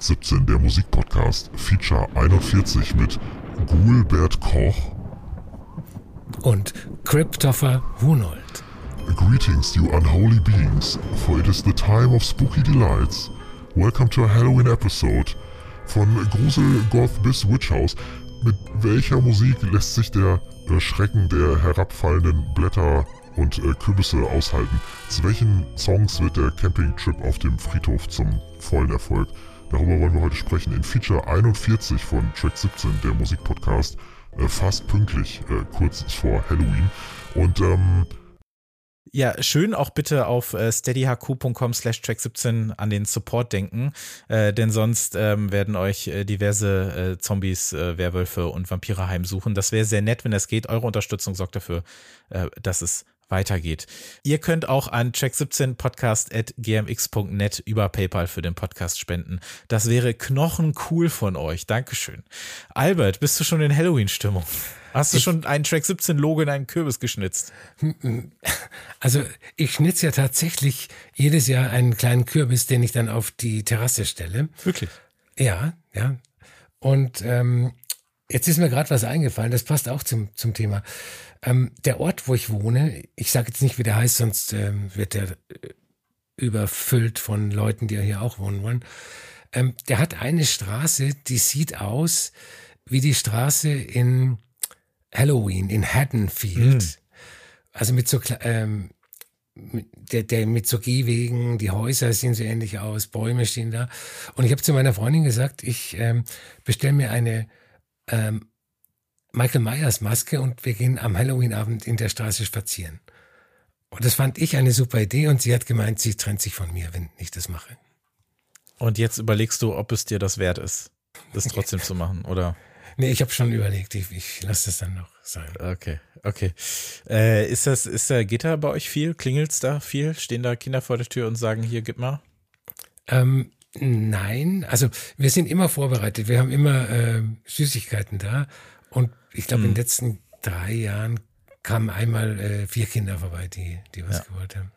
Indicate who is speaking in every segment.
Speaker 1: Track 17, der Musikpodcast, Feature 41 mit Gulbert Koch
Speaker 2: und Christopher Hunold.
Speaker 1: Greetings, you unholy beings, for it is the time of spooky delights. Welcome to a Halloween episode von Grusel Goth bis Witch House. Mit welcher Musik lässt sich der äh, Schrecken der herabfallenden Blätter und äh, Kürbisse aushalten? Zu welchen Songs wird der Campingtrip auf dem Friedhof zum vollen Erfolg? Darüber wollen wir heute sprechen in Feature 41 von Track 17, der Musikpodcast. Äh, fast pünktlich, äh, kurz vor Halloween. Und ähm,
Speaker 3: ja, schön auch bitte auf äh, steadyhq.com slash track17 an den Support denken, äh, denn sonst ähm, werden euch äh, diverse äh, Zombies, äh, Werwölfe und Vampire heimsuchen. Das wäre sehr nett, wenn das geht. Eure Unterstützung sorgt dafür, äh, dass es weitergeht. Ihr könnt auch an track17podcast.gmx.net über PayPal für den Podcast spenden. Das wäre knochencool von euch. Dankeschön. Albert, bist du schon in Halloween-Stimmung? Hast du ich, schon einen Track 17 Logo in einen Kürbis geschnitzt?
Speaker 2: Also ich schnitze ja tatsächlich jedes Jahr einen kleinen Kürbis, den ich dann auf die Terrasse stelle.
Speaker 3: Wirklich?
Speaker 2: Ja, ja. Und ähm, jetzt ist mir gerade was eingefallen, das passt auch zum, zum Thema. Ähm, der Ort, wo ich wohne, ich sage jetzt nicht, wie der heißt, sonst ähm, wird der äh, überfüllt von Leuten, die hier auch wohnen wollen. Ähm, der hat eine Straße, die sieht aus wie die Straße in Halloween, in Haddonfield. Mhm. Also mit so ähm, der, der mit so Gehwegen, die Häuser sehen so ähnlich aus, Bäume stehen da. Und ich habe zu meiner Freundin gesagt, ich ähm, bestelle mir eine ähm, Michael Myers Maske und wir gehen am Halloween-Abend in der Straße spazieren. Und das fand ich eine super Idee und sie hat gemeint, sie trennt sich von mir, wenn ich das mache.
Speaker 3: Und jetzt überlegst du, ob es dir das wert ist, das trotzdem zu machen, oder?
Speaker 2: Nee, ich habe schon überlegt, ich, ich lasse das dann noch sein.
Speaker 3: Okay, okay. Äh, ist das, ist da, geht da bei euch viel? Klingelt's da viel? Stehen da Kinder vor der Tür und sagen, hier, gib mal?
Speaker 2: Ähm, nein, also wir sind immer vorbereitet. Wir haben immer äh, Süßigkeiten da und ich glaube, hm. in den letzten drei Jahren kamen einmal äh, vier Kinder vorbei, die, die was ja. gewollt haben.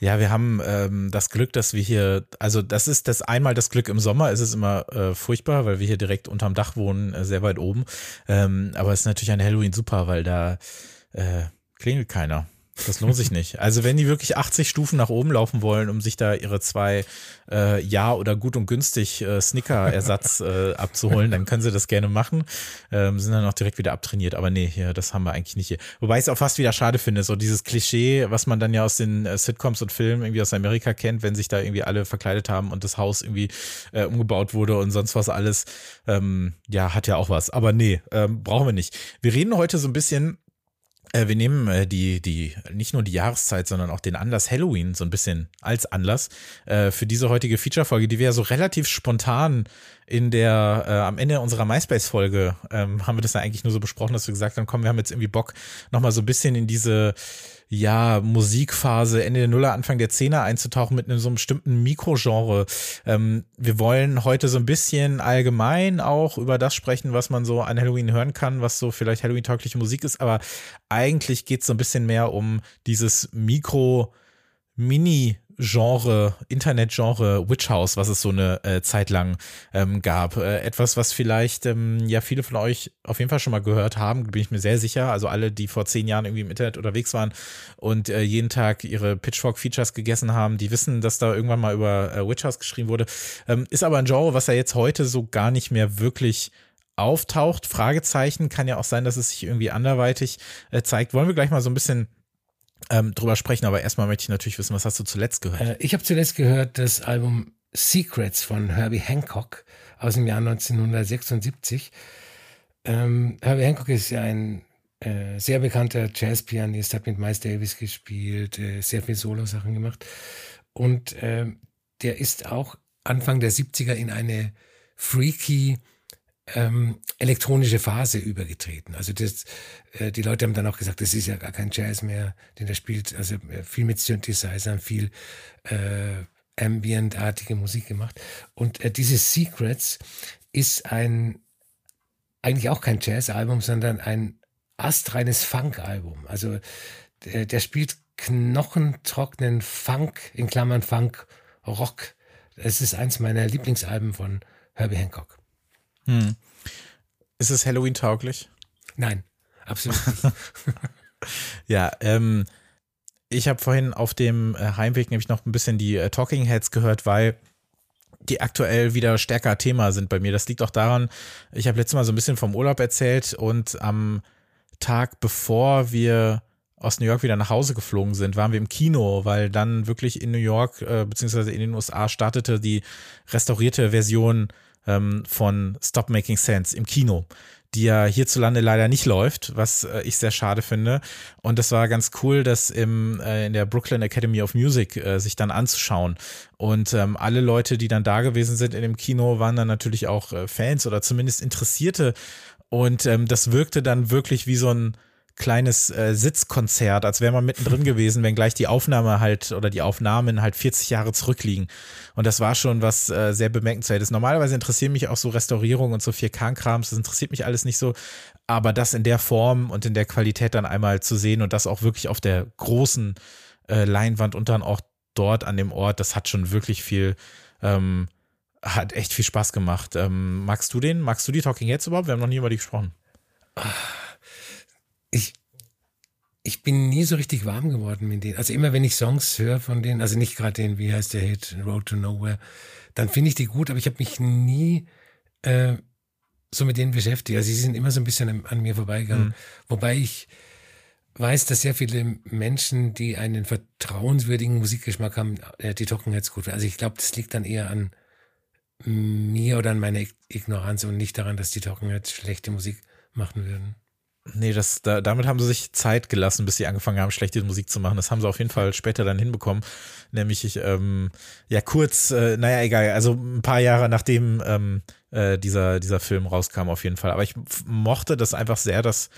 Speaker 3: Ja, wir haben ähm, das Glück, dass wir hier, also das ist das einmal das Glück im Sommer, ist es immer äh, furchtbar, weil wir hier direkt unterm Dach wohnen, äh, sehr weit oben. Ähm, aber es ist natürlich an Halloween super, weil da äh, klingelt keiner. Das lohnt sich nicht. Also wenn die wirklich 80 Stufen nach oben laufen wollen, um sich da ihre zwei äh, Ja oder gut und günstig äh, Snicker-Ersatz äh, abzuholen, dann können sie das gerne machen. Ähm, sind dann auch direkt wieder abtrainiert. Aber nee, hier, das haben wir eigentlich nicht hier. Wobei ich es auch fast wieder schade finde, so dieses Klischee, was man dann ja aus den äh, Sitcoms und Filmen irgendwie aus Amerika kennt, wenn sich da irgendwie alle verkleidet haben und das Haus irgendwie äh, umgebaut wurde und sonst was alles. Ähm, ja, hat ja auch was. Aber nee, ähm, brauchen wir nicht. Wir reden heute so ein bisschen äh, wir nehmen äh, die, die, nicht nur die Jahreszeit, sondern auch den Anlass Halloween so ein bisschen als Anlass äh, für diese heutige Feature-Folge, die wir ja so relativ spontan in der, äh, am Ende unserer MySpace-Folge ähm, haben wir das ja eigentlich nur so besprochen, dass wir gesagt haben, komm, wir haben jetzt irgendwie Bock, nochmal so ein bisschen in diese ja, Musikphase Ende der Nuller, Anfang der Zehner einzutauchen mit einem so einem bestimmten Mikrogenre. Ähm, wir wollen heute so ein bisschen allgemein auch über das sprechen, was man so an Halloween hören kann, was so vielleicht Halloween-taugliche Musik ist, aber eigentlich geht es so ein bisschen mehr um dieses Mikro- Mini Genre, Internet-Genre Witch House, was es so eine äh, Zeit lang ähm, gab. Äh, etwas, was vielleicht ähm, ja viele von euch auf jeden Fall schon mal gehört haben, bin ich mir sehr sicher. Also alle, die vor zehn Jahren irgendwie im Internet unterwegs waren und äh, jeden Tag ihre Pitchfork-Features gegessen haben, die wissen, dass da irgendwann mal über äh, Witch House geschrieben wurde. Ähm, ist aber ein Genre, was ja jetzt heute so gar nicht mehr wirklich auftaucht. Fragezeichen kann ja auch sein, dass es sich irgendwie anderweitig äh, zeigt. Wollen wir gleich mal so ein bisschen ähm, drüber sprechen, aber erstmal möchte ich natürlich wissen, was hast du zuletzt gehört? Äh,
Speaker 2: ich habe zuletzt gehört das Album Secrets von Herbie Hancock aus dem Jahr 1976. Ähm, Herbie Hancock ist ja ein äh, sehr bekannter Jazzpianist, hat mit Miles Davis gespielt, äh, sehr viel Solo-Sachen gemacht. Und äh, der ist auch Anfang der 70er in eine freaky ähm, elektronische Phase übergetreten. Also das, äh, die Leute haben dann auch gesagt, das ist ja gar kein Jazz mehr, den er spielt. Also äh, viel mit Synthesizern, viel äh, Ambient-artige Musik gemacht. Und äh, dieses Secrets ist ein eigentlich auch kein Jazz-Album, sondern ein astreines Funk-Album. Also der, der spielt knochentrockenen Funk, in Klammern Funk, Rock Es ist eins meiner Lieblingsalben von Herbie Hancock.
Speaker 3: Hm. Ist es Halloween tauglich?
Speaker 2: Nein, absolut nicht.
Speaker 3: ja, ähm, ich habe vorhin auf dem äh, Heimweg nämlich noch ein bisschen die äh, Talking Heads gehört, weil die aktuell wieder stärker Thema sind bei mir. Das liegt auch daran, ich habe letztes Mal so ein bisschen vom Urlaub erzählt und am Tag bevor wir aus New York wieder nach Hause geflogen sind, waren wir im Kino, weil dann wirklich in New York äh, beziehungsweise in den USA startete die restaurierte Version ähm, von Stop Making Sense im Kino die ja hierzulande leider nicht läuft, was äh, ich sehr schade finde. Und das war ganz cool, das im, äh, in der Brooklyn Academy of Music äh, sich dann anzuschauen. Und ähm, alle Leute, die dann da gewesen sind in dem Kino, waren dann natürlich auch äh, Fans oder zumindest Interessierte. Und ähm, das wirkte dann wirklich wie so ein kleines äh, Sitzkonzert, als wäre man mittendrin gewesen, wenn gleich die Aufnahme halt oder die Aufnahmen halt 40 Jahre zurückliegen. Und das war schon was äh, sehr bemerkenswertes. Normalerweise interessieren mich auch so Restaurierungen und so 4K-Krams, das interessiert mich alles nicht so. Aber das in der Form und in der Qualität dann einmal zu sehen und das auch wirklich auf der großen äh, Leinwand und dann auch dort an dem Ort, das hat schon wirklich viel, ähm, hat echt viel Spaß gemacht. Ähm, magst du den? Magst du die Talking Heads überhaupt? Wir haben noch nie über die gesprochen.
Speaker 2: Ach ich, ich bin nie so richtig warm geworden mit denen. Also immer wenn ich Songs höre von denen, also nicht gerade den, wie heißt der Hit, Road to Nowhere, dann finde ich die gut, aber ich habe mich nie äh, so mit denen beschäftigt. Also sie sind immer so ein bisschen an, mir vorbeigegangen. Mhm. Wobei ich weiß, dass sehr viele Menschen, die einen vertrauenswürdigen Musikgeschmack haben, äh, die Talking Heads gut. Also ich glaube, das liegt dann eher an mir oder an meiner Ignoranz und nicht daran, dass die Talking Heads schlechte Musik machen würden.
Speaker 3: Nee, das, da, damit haben sie sich Zeit gelassen, bis sie angefangen haben, schlechte Musik zu machen. Das haben sie auf jeden Fall später dann hinbekommen. Nämlich, ich, ähm, ja, kurz, äh, naja, egal, also ein paar Jahre nachdem ähm, äh, dieser, dieser Film rauskam, auf jeden Fall. Aber ich mochte das einfach sehr, dass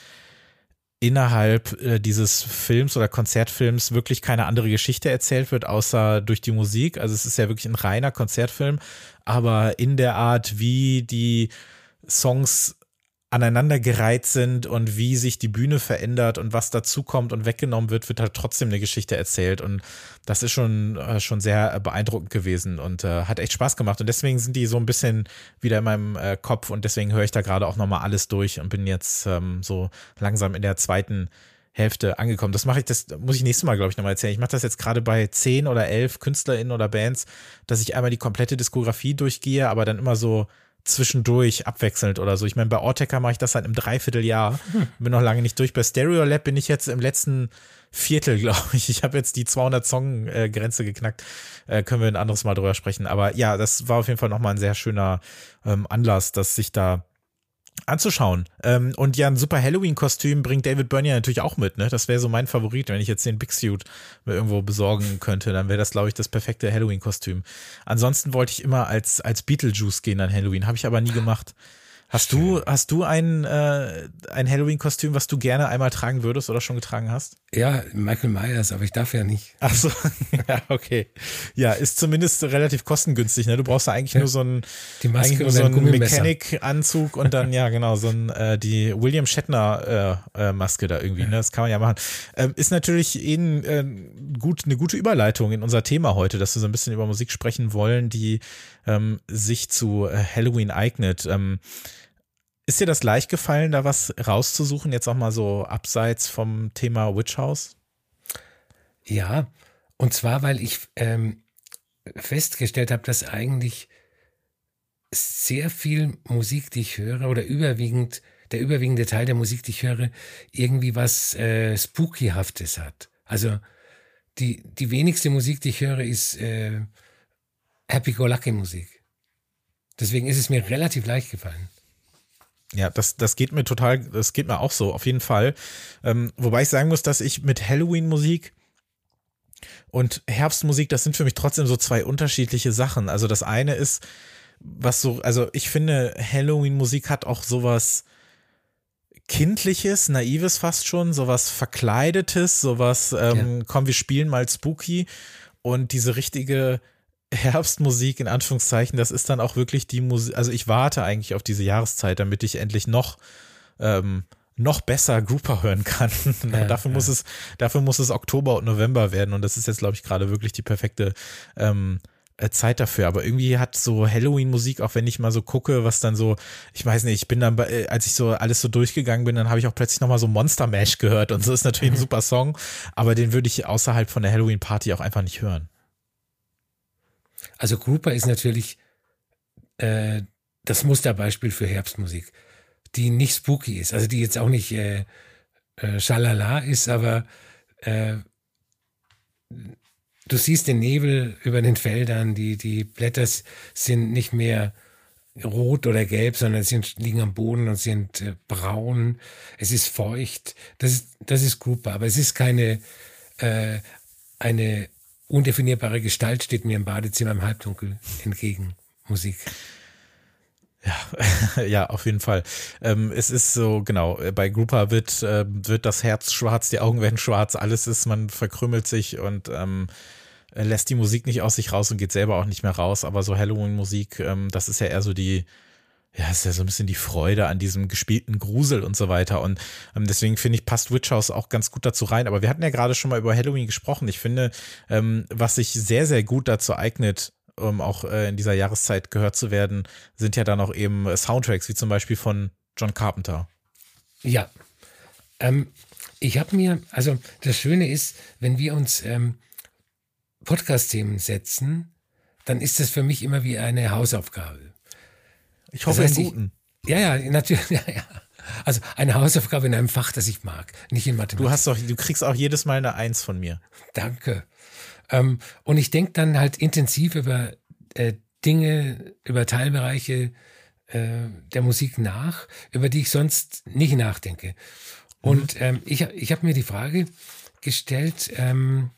Speaker 3: innerhalb äh, dieses Films oder Konzertfilms wirklich keine andere Geschichte erzählt wird, außer durch die Musik. Also es ist ja wirklich ein reiner Konzertfilm, aber in der Art, wie die Songs aneinandergereiht sind und wie sich die Bühne verändert und was dazukommt und weggenommen wird, wird halt trotzdem eine Geschichte erzählt. Und das ist schon, äh, schon sehr beeindruckend gewesen und äh, hat echt Spaß gemacht. Und deswegen sind die so ein bisschen wieder in meinem äh, Kopf und deswegen höre ich da gerade auch nochmal alles durch und bin jetzt ähm, so langsam in der zweiten Hälfte angekommen. Das mache ich, das muss ich nächstes Mal, glaube ich, nochmal erzählen. Ich mache das jetzt gerade bei zehn oder elf KünstlerInnen oder Bands, dass ich einmal die komplette Diskografie durchgehe, aber dann immer so zwischendurch abwechselnd oder so. Ich meine, bei Orteca mache ich das halt im Dreivierteljahr. Hm. Bin noch lange nicht durch. Bei Stereo Lab bin ich jetzt im letzten Viertel, glaube ich. Ich habe jetzt die 200-Song-Grenze geknackt. Äh, können wir ein anderes Mal drüber sprechen. Aber ja, das war auf jeden Fall nochmal ein sehr schöner ähm, Anlass, dass sich da anzuschauen. Ähm, und ja, ein super Halloween-Kostüm bringt David Byrne ja natürlich auch mit, ne? Das wäre so mein Favorit, wenn ich jetzt den Big Suit mir irgendwo besorgen könnte, dann wäre das, glaube ich, das perfekte Halloween-Kostüm. Ansonsten wollte ich immer als, als Beetlejuice gehen an Halloween, habe ich aber nie gemacht. Hast du, hast du ein, äh, ein Halloween-Kostüm, was du gerne einmal tragen würdest oder schon getragen hast?
Speaker 2: Ja, Michael Myers, aber ich darf ja nicht.
Speaker 3: Ach so, ja, okay. Ja, ist zumindest relativ kostengünstig, ne? Du brauchst ja eigentlich ja. nur so einen,
Speaker 2: die Maske
Speaker 3: nur so einen Mechanic-Anzug und dann, ja, genau, so ein, äh, die William Shatner-Maske äh, äh, da irgendwie, ja. ne? Das kann man ja machen. Ähm, ist natürlich ein, äh, gut, eine gute Überleitung in unser Thema heute, dass wir so ein bisschen über Musik sprechen wollen, die ähm, sich zu äh, Halloween eignet. Ähm, ist dir das leicht gefallen, da was rauszusuchen, jetzt auch mal so abseits vom Thema Witch House?
Speaker 2: Ja, und zwar, weil ich ähm, festgestellt habe, dass eigentlich sehr viel Musik, die ich höre, oder überwiegend, der überwiegende Teil der Musik, die ich höre, irgendwie was äh, Spookyhaftes hat. Also die, die wenigste Musik, die ich höre, ist äh, Happy-Go-Lucky-Musik. Deswegen ist es mir relativ leicht gefallen.
Speaker 3: Ja, das, das geht mir total, das geht mir auch so, auf jeden Fall. Ähm, wobei ich sagen muss, dass ich mit Halloween-Musik und Herbstmusik, das sind für mich trotzdem so zwei unterschiedliche Sachen. Also das eine ist, was so, also ich finde, Halloween-Musik hat auch sowas Kindliches, Naives fast schon, sowas Verkleidetes, sowas, ähm, ja. komm, wir spielen mal Spooky und diese richtige Herbstmusik in Anführungszeichen, das ist dann auch wirklich die Musik, also ich warte eigentlich auf diese Jahreszeit, damit ich endlich noch ähm, noch besser Grouper hören kann. Ja, dafür ja. muss es, dafür muss es Oktober und November werden und das ist jetzt, glaube ich, gerade wirklich die perfekte ähm, äh, Zeit dafür. Aber irgendwie hat so Halloween-Musik, auch wenn ich mal so gucke, was dann so, ich weiß nicht, ich bin dann, bei, äh, als ich so alles so durchgegangen bin, dann habe ich auch plötzlich nochmal so Monster Mash gehört und so ist natürlich ein super Song, aber den würde ich außerhalb von der Halloween-Party auch einfach nicht hören.
Speaker 2: Also Grouper ist natürlich äh, das Musterbeispiel für Herbstmusik, die nicht spooky ist, also die jetzt auch nicht äh, äh, schalala ist, aber äh, du siehst den Nebel über den Feldern, die, die Blätter sind nicht mehr rot oder gelb, sondern sie liegen am Boden und sind äh, braun. Es ist feucht. Das ist, das ist Grouper, aber es ist keine, äh, eine undefinierbare Gestalt steht mir im Badezimmer im Halbdunkel entgegen. Musik.
Speaker 3: Ja, ja, auf jeden Fall. Ähm, es ist so, genau, bei Grouper wird, äh, wird das Herz schwarz, die Augen werden schwarz, alles ist, man verkrümmelt sich und ähm, lässt die Musik nicht aus sich raus und geht selber auch nicht mehr raus. Aber so Halloween-Musik, ähm, das ist ja eher so die, ja, ist ja so ein bisschen die Freude an diesem gespielten Grusel und so weiter. Und ähm, deswegen finde ich, passt Witch House auch ganz gut dazu rein. Aber wir hatten ja gerade schon mal über Halloween gesprochen. Ich finde, ähm, was sich sehr, sehr gut dazu eignet, um auch äh, in dieser Jahreszeit gehört zu werden, sind ja dann auch eben Soundtracks, wie zum Beispiel von John Carpenter.
Speaker 2: Ja. Ähm, ich habe mir, also das Schöne ist, wenn wir uns ähm, Podcast-Themen setzen, dann ist das für mich immer wie eine Hausaufgabe.
Speaker 3: Ich hoffe, das heißt, guten.
Speaker 2: Ich, ja, ja, natürlich, ja, ja. Also eine Hausaufgabe in einem Fach, das ich mag, nicht in Mathematik.
Speaker 3: Du hast doch, du kriegst auch jedes Mal eine Eins von mir.
Speaker 2: Danke. Ähm, und ich denke dann halt intensiv über äh, Dinge, über Teilbereiche äh, der Musik nach, über die ich sonst nicht nachdenke. Und mhm. ähm, ich, ich habe mir die Frage gestellt, ähm,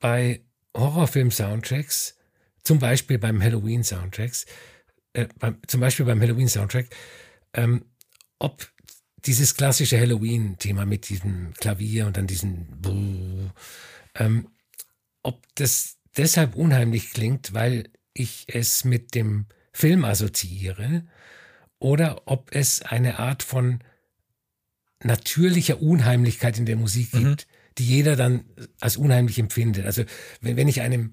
Speaker 2: bei Horrorfilm-Soundtracks, zum Beispiel beim Halloween-Soundtracks, äh, beim, zum Beispiel beim Halloween-Soundtrack, ähm, ob dieses klassische Halloween-Thema mit diesem Klavier und dann diesen Buh, ähm, ob das deshalb unheimlich klingt, weil ich es mit dem Film assoziiere oder ob es eine Art von natürlicher Unheimlichkeit in der Musik mhm. gibt, die jeder dann als unheimlich empfindet. Also wenn, wenn ich einem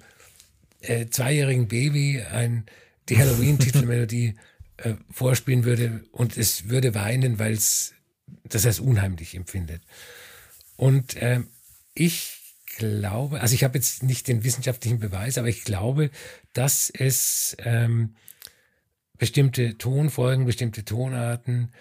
Speaker 2: äh, zweijährigen Baby ein, die Halloween-Titelmelodie äh, vorspielen würde und es würde weinen, weil es das als unheimlich empfindet. Und äh, ich glaube, also ich habe jetzt nicht den wissenschaftlichen Beweis, aber ich glaube, dass es ähm, bestimmte Tonfolgen, bestimmte Tonarten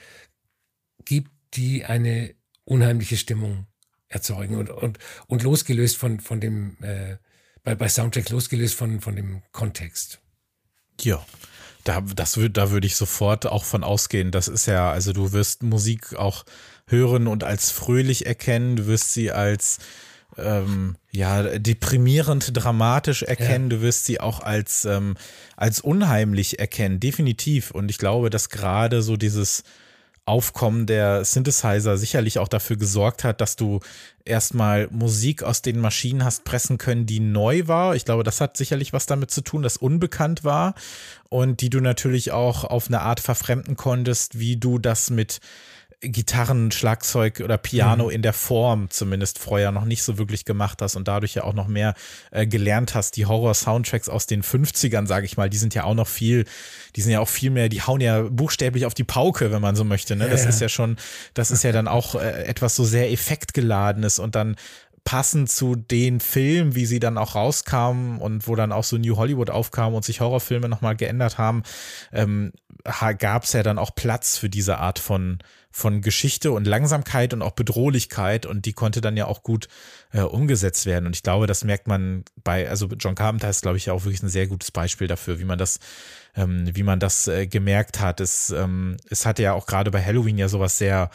Speaker 2: gibt, die eine unheimliche Stimmung erzeugen und, und, und losgelöst von, von dem, äh, bei, bei Soundtrack losgelöst von, von dem Kontext.
Speaker 3: Ja. Da, das würd, da würde ich sofort auch von ausgehen. Das ist ja, also du wirst Musik auch hören und als fröhlich erkennen, du wirst sie als ähm, ja, deprimierend dramatisch erkennen. Ja. Du wirst sie auch als, ähm, als unheimlich erkennen, definitiv. Und ich glaube, dass gerade so dieses Aufkommen der Synthesizer sicherlich auch dafür gesorgt hat, dass du erstmal Musik aus den Maschinen hast pressen können, die neu war. Ich glaube, das hat sicherlich was damit zu tun, dass unbekannt war und die du natürlich auch auf eine Art verfremden konntest, wie du das mit Gitarren, Schlagzeug oder Piano mhm. in der Form zumindest vorher noch nicht so wirklich gemacht hast und dadurch ja auch noch mehr äh, gelernt hast. Die Horror-Soundtracks aus den 50ern, sage ich mal, die sind ja auch noch viel, die sind ja auch viel mehr, die hauen ja buchstäblich auf die Pauke, wenn man so möchte. Ne? Das ja, ist ja schon, das ist ja dann auch äh, etwas so sehr effektgeladenes und dann passend zu den Filmen, wie sie dann auch rauskamen und wo dann auch so New Hollywood aufkam und sich Horrorfilme nochmal geändert haben, ähm, gab es ja dann auch Platz für diese Art von von Geschichte und Langsamkeit und auch Bedrohlichkeit und die konnte dann ja auch gut äh, umgesetzt werden. Und ich glaube, das merkt man bei, also John Carpenter ist, glaube ich, auch wirklich ein sehr gutes Beispiel dafür, wie man das, ähm, wie man das äh, gemerkt hat. Es, ähm, es hatte ja auch gerade bei Halloween ja sowas sehr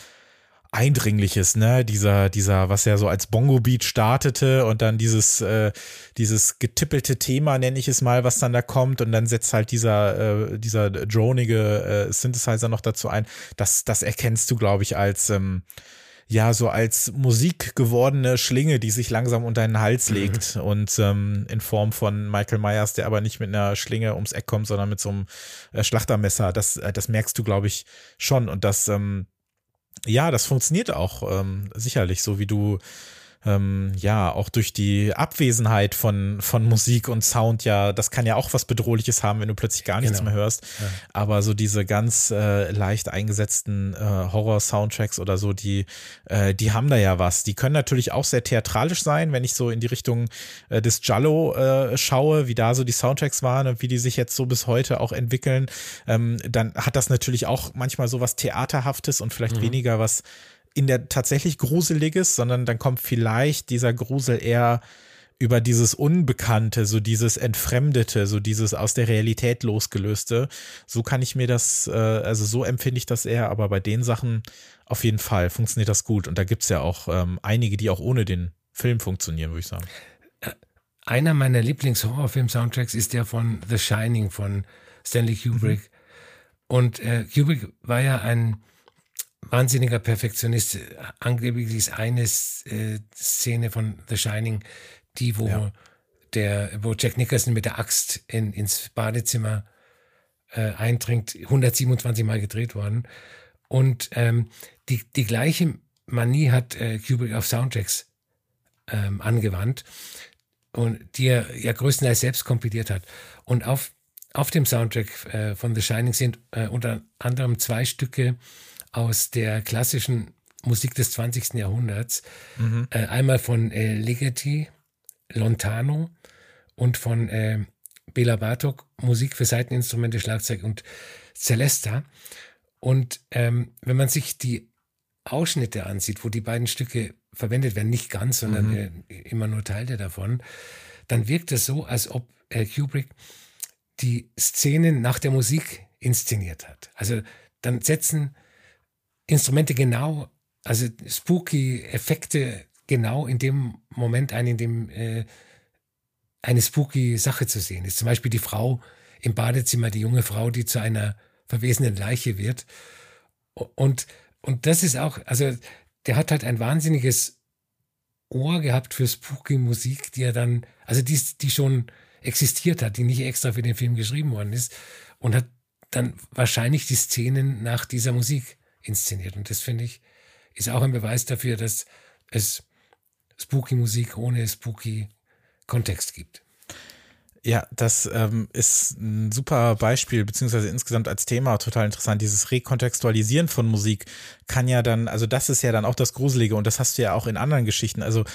Speaker 3: Eindringliches, ne? Dieser, dieser, was ja so als Bongo-Beat startete und dann dieses, äh, dieses getippelte Thema, nenne ich es mal, was dann da kommt und dann setzt halt dieser, äh, dieser dronige äh, Synthesizer noch dazu ein. Das, das erkennst du, glaube ich, als, ähm, ja, so als Musik gewordene Schlinge, die sich langsam unter den Hals mhm. legt mhm. und ähm, in Form von Michael Myers, der aber nicht mit einer Schlinge ums Eck kommt, sondern mit so einem äh, Schlachtermesser. Das, äh, das merkst du, glaube ich, schon und das, ähm, ja, das funktioniert auch ähm, sicherlich, so wie du ähm, ja auch durch die Abwesenheit von, von Musik und Sound ja, das kann ja auch was Bedrohliches haben, wenn du plötzlich gar nichts genau. mehr hörst. Ja. Aber so diese ganz äh, leicht eingesetzten äh, Horror-Soundtracks oder so, die, äh, die haben da ja was. Die können natürlich auch sehr theatralisch sein, wenn ich so in die Richtung äh, des Jallo äh, schaue, wie da so die Soundtracks waren und wie die sich jetzt so bis heute auch entwickeln. Ähm, dann hat das natürlich auch manchmal so was Theaterhaftes und vielleicht mhm. weniger was in der tatsächlich Gruseliges, sondern dann kommt vielleicht dieser Grusel eher über dieses Unbekannte, so dieses Entfremdete, so dieses aus der Realität losgelöste. So kann ich mir das, äh, also so empfinde ich das eher, aber bei den Sachen auf jeden Fall funktioniert das gut. Und da gibt es ja auch ähm, einige, die auch ohne den Film funktionieren, würde ich sagen.
Speaker 2: Äh, einer meiner Lieblings-Horrorfilm-Soundtracks ist der von The Shining von Stanley Kubrick. Mhm. Und äh, Kubrick war ja ein wahnsinniger Perfektionist. Angeblich ist eine äh, Szene von The Shining, die, wo ja. der, wo Jack Nicholson mit der Axt in, ins Badezimmer äh, eindringt, 127 Mal gedreht worden. Und ähm, die, die gleiche Manie hat äh, Kubrick auf Soundtracks ähm, angewandt und die er ja größtenteils selbst kompiliert hat. Und auf, auf dem Soundtrack äh, von The Shining sind äh, unter anderem zwei Stücke aus der klassischen Musik des 20. Jahrhunderts. Mhm. Äh, einmal von äh, Ligeti, Lontano und von äh, Bela Bartok, Musik für Seiteninstrumente, Schlagzeug und Celesta. Und ähm, wenn man sich die Ausschnitte ansieht, wo die beiden Stücke verwendet werden, nicht ganz, sondern mhm. äh, immer nur Teile davon, dann wirkt es so, als ob äh, Kubrick die Szenen nach der Musik inszeniert hat. Also dann setzen Instrumente genau, also spooky Effekte genau in dem Moment ein, in dem äh, eine spooky Sache zu sehen ist. Zum Beispiel die Frau im Badezimmer, die junge Frau, die zu einer verwesenen Leiche wird. Und, und das ist auch, also der hat halt ein wahnsinniges Ohr gehabt für spooky Musik, die er dann, also die, die schon existiert hat, die nicht extra für den Film geschrieben worden ist und hat dann wahrscheinlich die Szenen nach dieser Musik inszeniert. Und das finde ich, ist auch ein Beweis dafür, dass es spooky Musik ohne spooky Kontext gibt.
Speaker 3: Ja, das ähm, ist ein super Beispiel, beziehungsweise insgesamt als Thema total interessant. Dieses Rekontextualisieren von Musik kann ja dann, also das ist ja dann auch das Gruselige und das hast du ja auch in anderen Geschichten. Also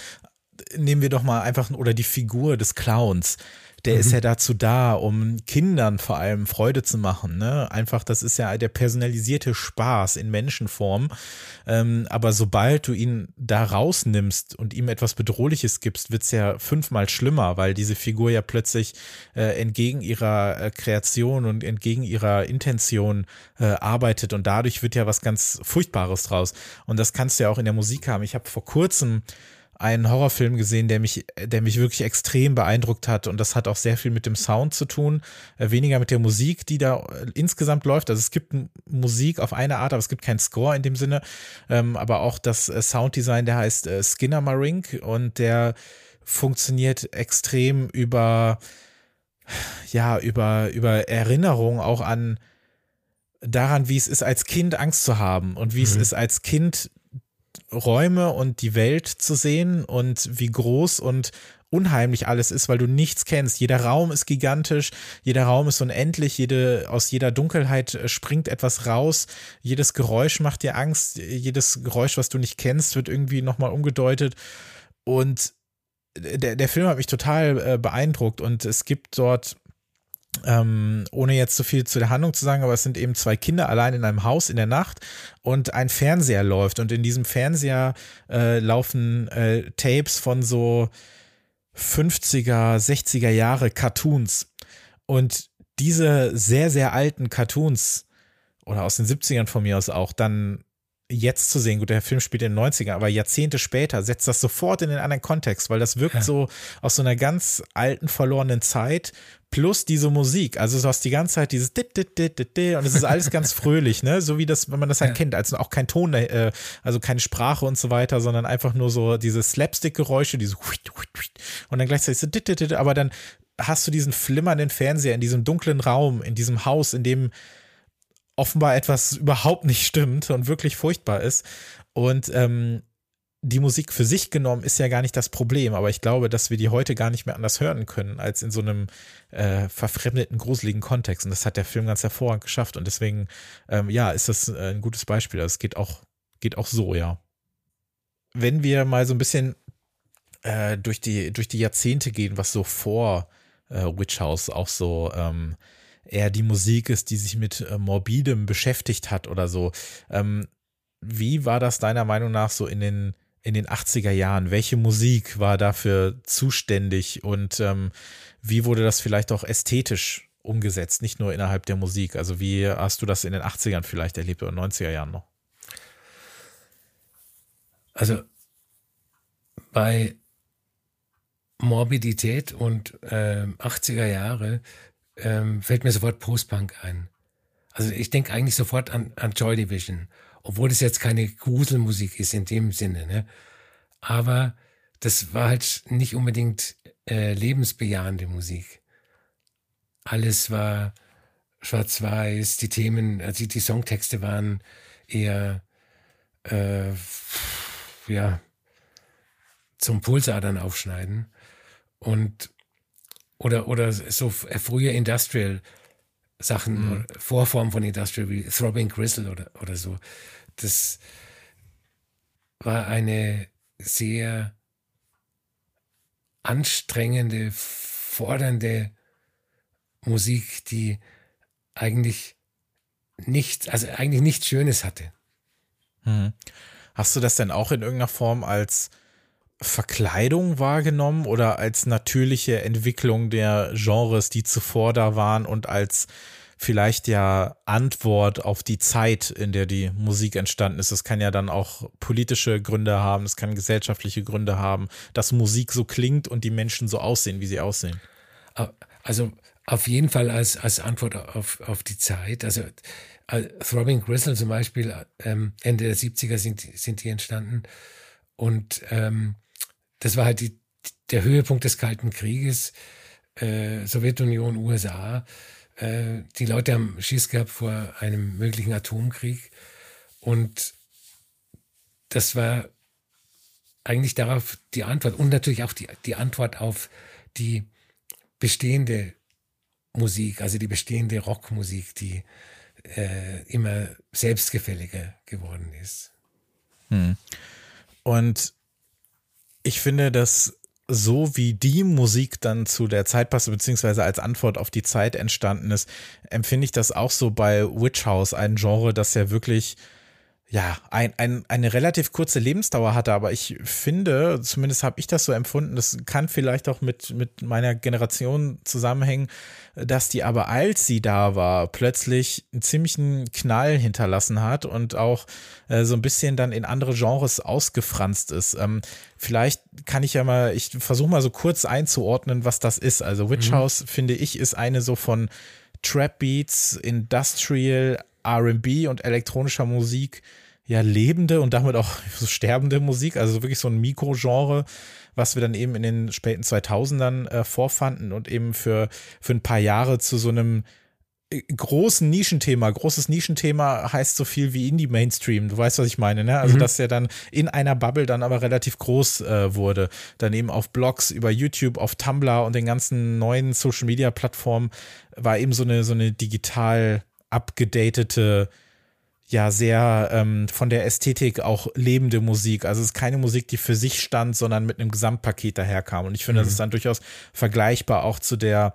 Speaker 3: nehmen wir doch mal einfach, oder die Figur des Clowns der mhm. ist ja dazu da, um Kindern vor allem Freude zu machen. Ne? Einfach, das ist ja der personalisierte Spaß in Menschenform. Ähm, aber sobald du ihn da rausnimmst und ihm etwas Bedrohliches gibst, wird's ja fünfmal schlimmer, weil diese Figur ja plötzlich äh, entgegen ihrer äh, Kreation und entgegen ihrer Intention äh, arbeitet und dadurch wird ja was ganz Furchtbares draus. Und das kannst du ja auch in der Musik haben. Ich habe vor kurzem einen Horrorfilm gesehen, der mich, der mich wirklich extrem beeindruckt hat. Und das hat auch sehr viel mit dem Sound zu tun, äh, weniger mit der Musik, die da äh, insgesamt läuft. Also es gibt Musik auf eine Art, aber es gibt keinen Score in dem Sinne. Ähm, aber auch das äh, Sounddesign, der heißt Skinner Marink und der funktioniert extrem über, ja, über, über Erinnerung auch an daran, wie es ist, als Kind Angst zu haben und wie mhm. es ist, als Kind Räume und die Welt zu sehen und wie groß und unheimlich alles ist, weil du nichts kennst. Jeder Raum ist gigantisch, jeder Raum ist unendlich, jede, aus jeder Dunkelheit äh, springt etwas raus, jedes Geräusch macht dir Angst, jedes Geräusch, was du nicht kennst, wird irgendwie nochmal umgedeutet. Und der, der Film hat mich total äh, beeindruckt und es gibt dort ähm, ohne jetzt zu so viel zu der Handlung zu sagen, aber es sind eben zwei Kinder allein in einem Haus in der Nacht und ein Fernseher läuft. Und in diesem Fernseher äh, laufen äh, Tapes von so 50er, 60er Jahre Cartoons. Und diese sehr, sehr alten Cartoons oder aus den 70ern von mir aus auch dann jetzt zu sehen, gut, der Film spielt in den 90ern, aber Jahrzehnte später setzt das sofort in den anderen Kontext, weil das wirkt ja. so aus so einer ganz alten, verlorenen Zeit, plus diese Musik. Also du hast die ganze Zeit dieses dit, dit, dit, dit, dit, und es ist alles ganz fröhlich, ne? So wie das, wenn man das halt ja. kennt, also auch kein Ton, äh, also keine Sprache und so weiter, sondern einfach nur so diese Slapstick-Geräusche, diese und dann gleichzeitig so dit, dit, dit, aber dann hast du diesen flimmernden Fernseher in diesem dunklen Raum, in diesem Haus, in dem offenbar etwas überhaupt nicht stimmt und wirklich furchtbar ist. Und ähm, die Musik für sich genommen ist ja gar nicht das Problem, aber ich glaube, dass wir die heute gar nicht mehr anders hören können, als in so einem äh, verfremdeten, gruseligen Kontext. Und das hat der Film ganz hervorragend geschafft. Und deswegen, ähm, ja, ist das äh, ein gutes Beispiel. Also es geht auch, geht auch so, ja. Wenn wir mal so ein bisschen äh, durch, die, durch die Jahrzehnte gehen, was so vor äh, Witch House auch so ähm, eher die Musik ist, die sich mit äh, Morbidem beschäftigt hat oder so. Ähm, wie war das deiner Meinung nach so in den in den 80er Jahren? Welche Musik war dafür zuständig und ähm, wie wurde das vielleicht auch ästhetisch umgesetzt, nicht nur innerhalb der Musik? Also wie hast du das in den 80ern vielleicht erlebt oder 90er Jahren noch?
Speaker 2: Also bei Morbidität und äh, 80er Jahre ähm, fällt mir sofort Postpunk ein. Also ich denke eigentlich sofort an, an Joy Division obwohl das jetzt keine Gruselmusik ist in dem Sinne, ne? Aber das war halt nicht unbedingt äh, lebensbejahende Musik. Alles war schwarz-weiß, die Themen, also die Songtexte waren eher äh, ja zum Pulsadern aufschneiden und oder oder so frühe Industrial Sachen, mhm. Vorformen von Industrial wie Throbbing Gristle oder, oder so. Das war eine sehr anstrengende, fordernde Musik, die eigentlich nichts, also eigentlich nichts Schönes hatte.
Speaker 3: Hm. Hast du das denn auch in irgendeiner Form als Verkleidung wahrgenommen oder als natürliche Entwicklung der Genres, die zuvor da waren und als vielleicht ja Antwort auf die Zeit, in der die Musik entstanden ist. Das kann ja dann auch politische Gründe haben, es kann gesellschaftliche Gründe haben, dass Musik so klingt und die Menschen so aussehen, wie sie aussehen.
Speaker 2: Also auf jeden Fall als, als Antwort auf, auf die Zeit. Also uh, Throbbing Gristle zum Beispiel, ähm, Ende der 70er sind, sind die entstanden. Und ähm, das war halt die, der Höhepunkt des Kalten Krieges, äh, Sowjetunion, USA. Äh, die Leute haben Schiss gehabt vor einem möglichen Atomkrieg. Und das war eigentlich darauf die Antwort und natürlich auch die, die Antwort auf die bestehende Musik, also die bestehende Rockmusik, die äh, immer selbstgefälliger geworden ist.
Speaker 3: Hm. Und ich finde, dass so wie die Musik dann zu der Zeit passt, beziehungsweise als Antwort auf die Zeit entstanden ist, empfinde ich das auch so bei Witch House, ein Genre, das ja wirklich ja, ein, ein, eine relativ kurze Lebensdauer hatte, aber ich finde, zumindest habe ich das so empfunden, das kann vielleicht auch mit, mit meiner Generation zusammenhängen, dass die aber, als sie da war, plötzlich einen ziemlichen Knall hinterlassen hat und auch äh, so ein bisschen dann in andere Genres ausgefranst ist. Ähm, vielleicht kann ich ja mal, ich versuche mal so kurz einzuordnen, was das ist. Also Witch mhm. House, finde ich, ist eine so von Trap Beats, Industrial, RB und elektronischer Musik ja lebende und damit auch so sterbende Musik, also wirklich so ein Mikrogenre, was wir dann eben in den späten 2000ern äh, vorfanden und eben für, für ein paar Jahre zu so einem äh, großen Nischenthema. Großes Nischenthema heißt so viel wie Indie-Mainstream. Du weißt, was ich meine, ne? Also, mhm. dass er dann in einer Bubble dann aber relativ groß äh, wurde. Dann eben auf Blogs, über YouTube, auf Tumblr und den ganzen neuen Social-Media-Plattformen war eben so eine, so eine digital abgedatete ja sehr ähm, von der Ästhetik auch lebende Musik. Also es ist keine Musik, die für sich stand, sondern mit einem Gesamtpaket daherkam. Und ich finde, mhm. das ist dann durchaus vergleichbar auch zu der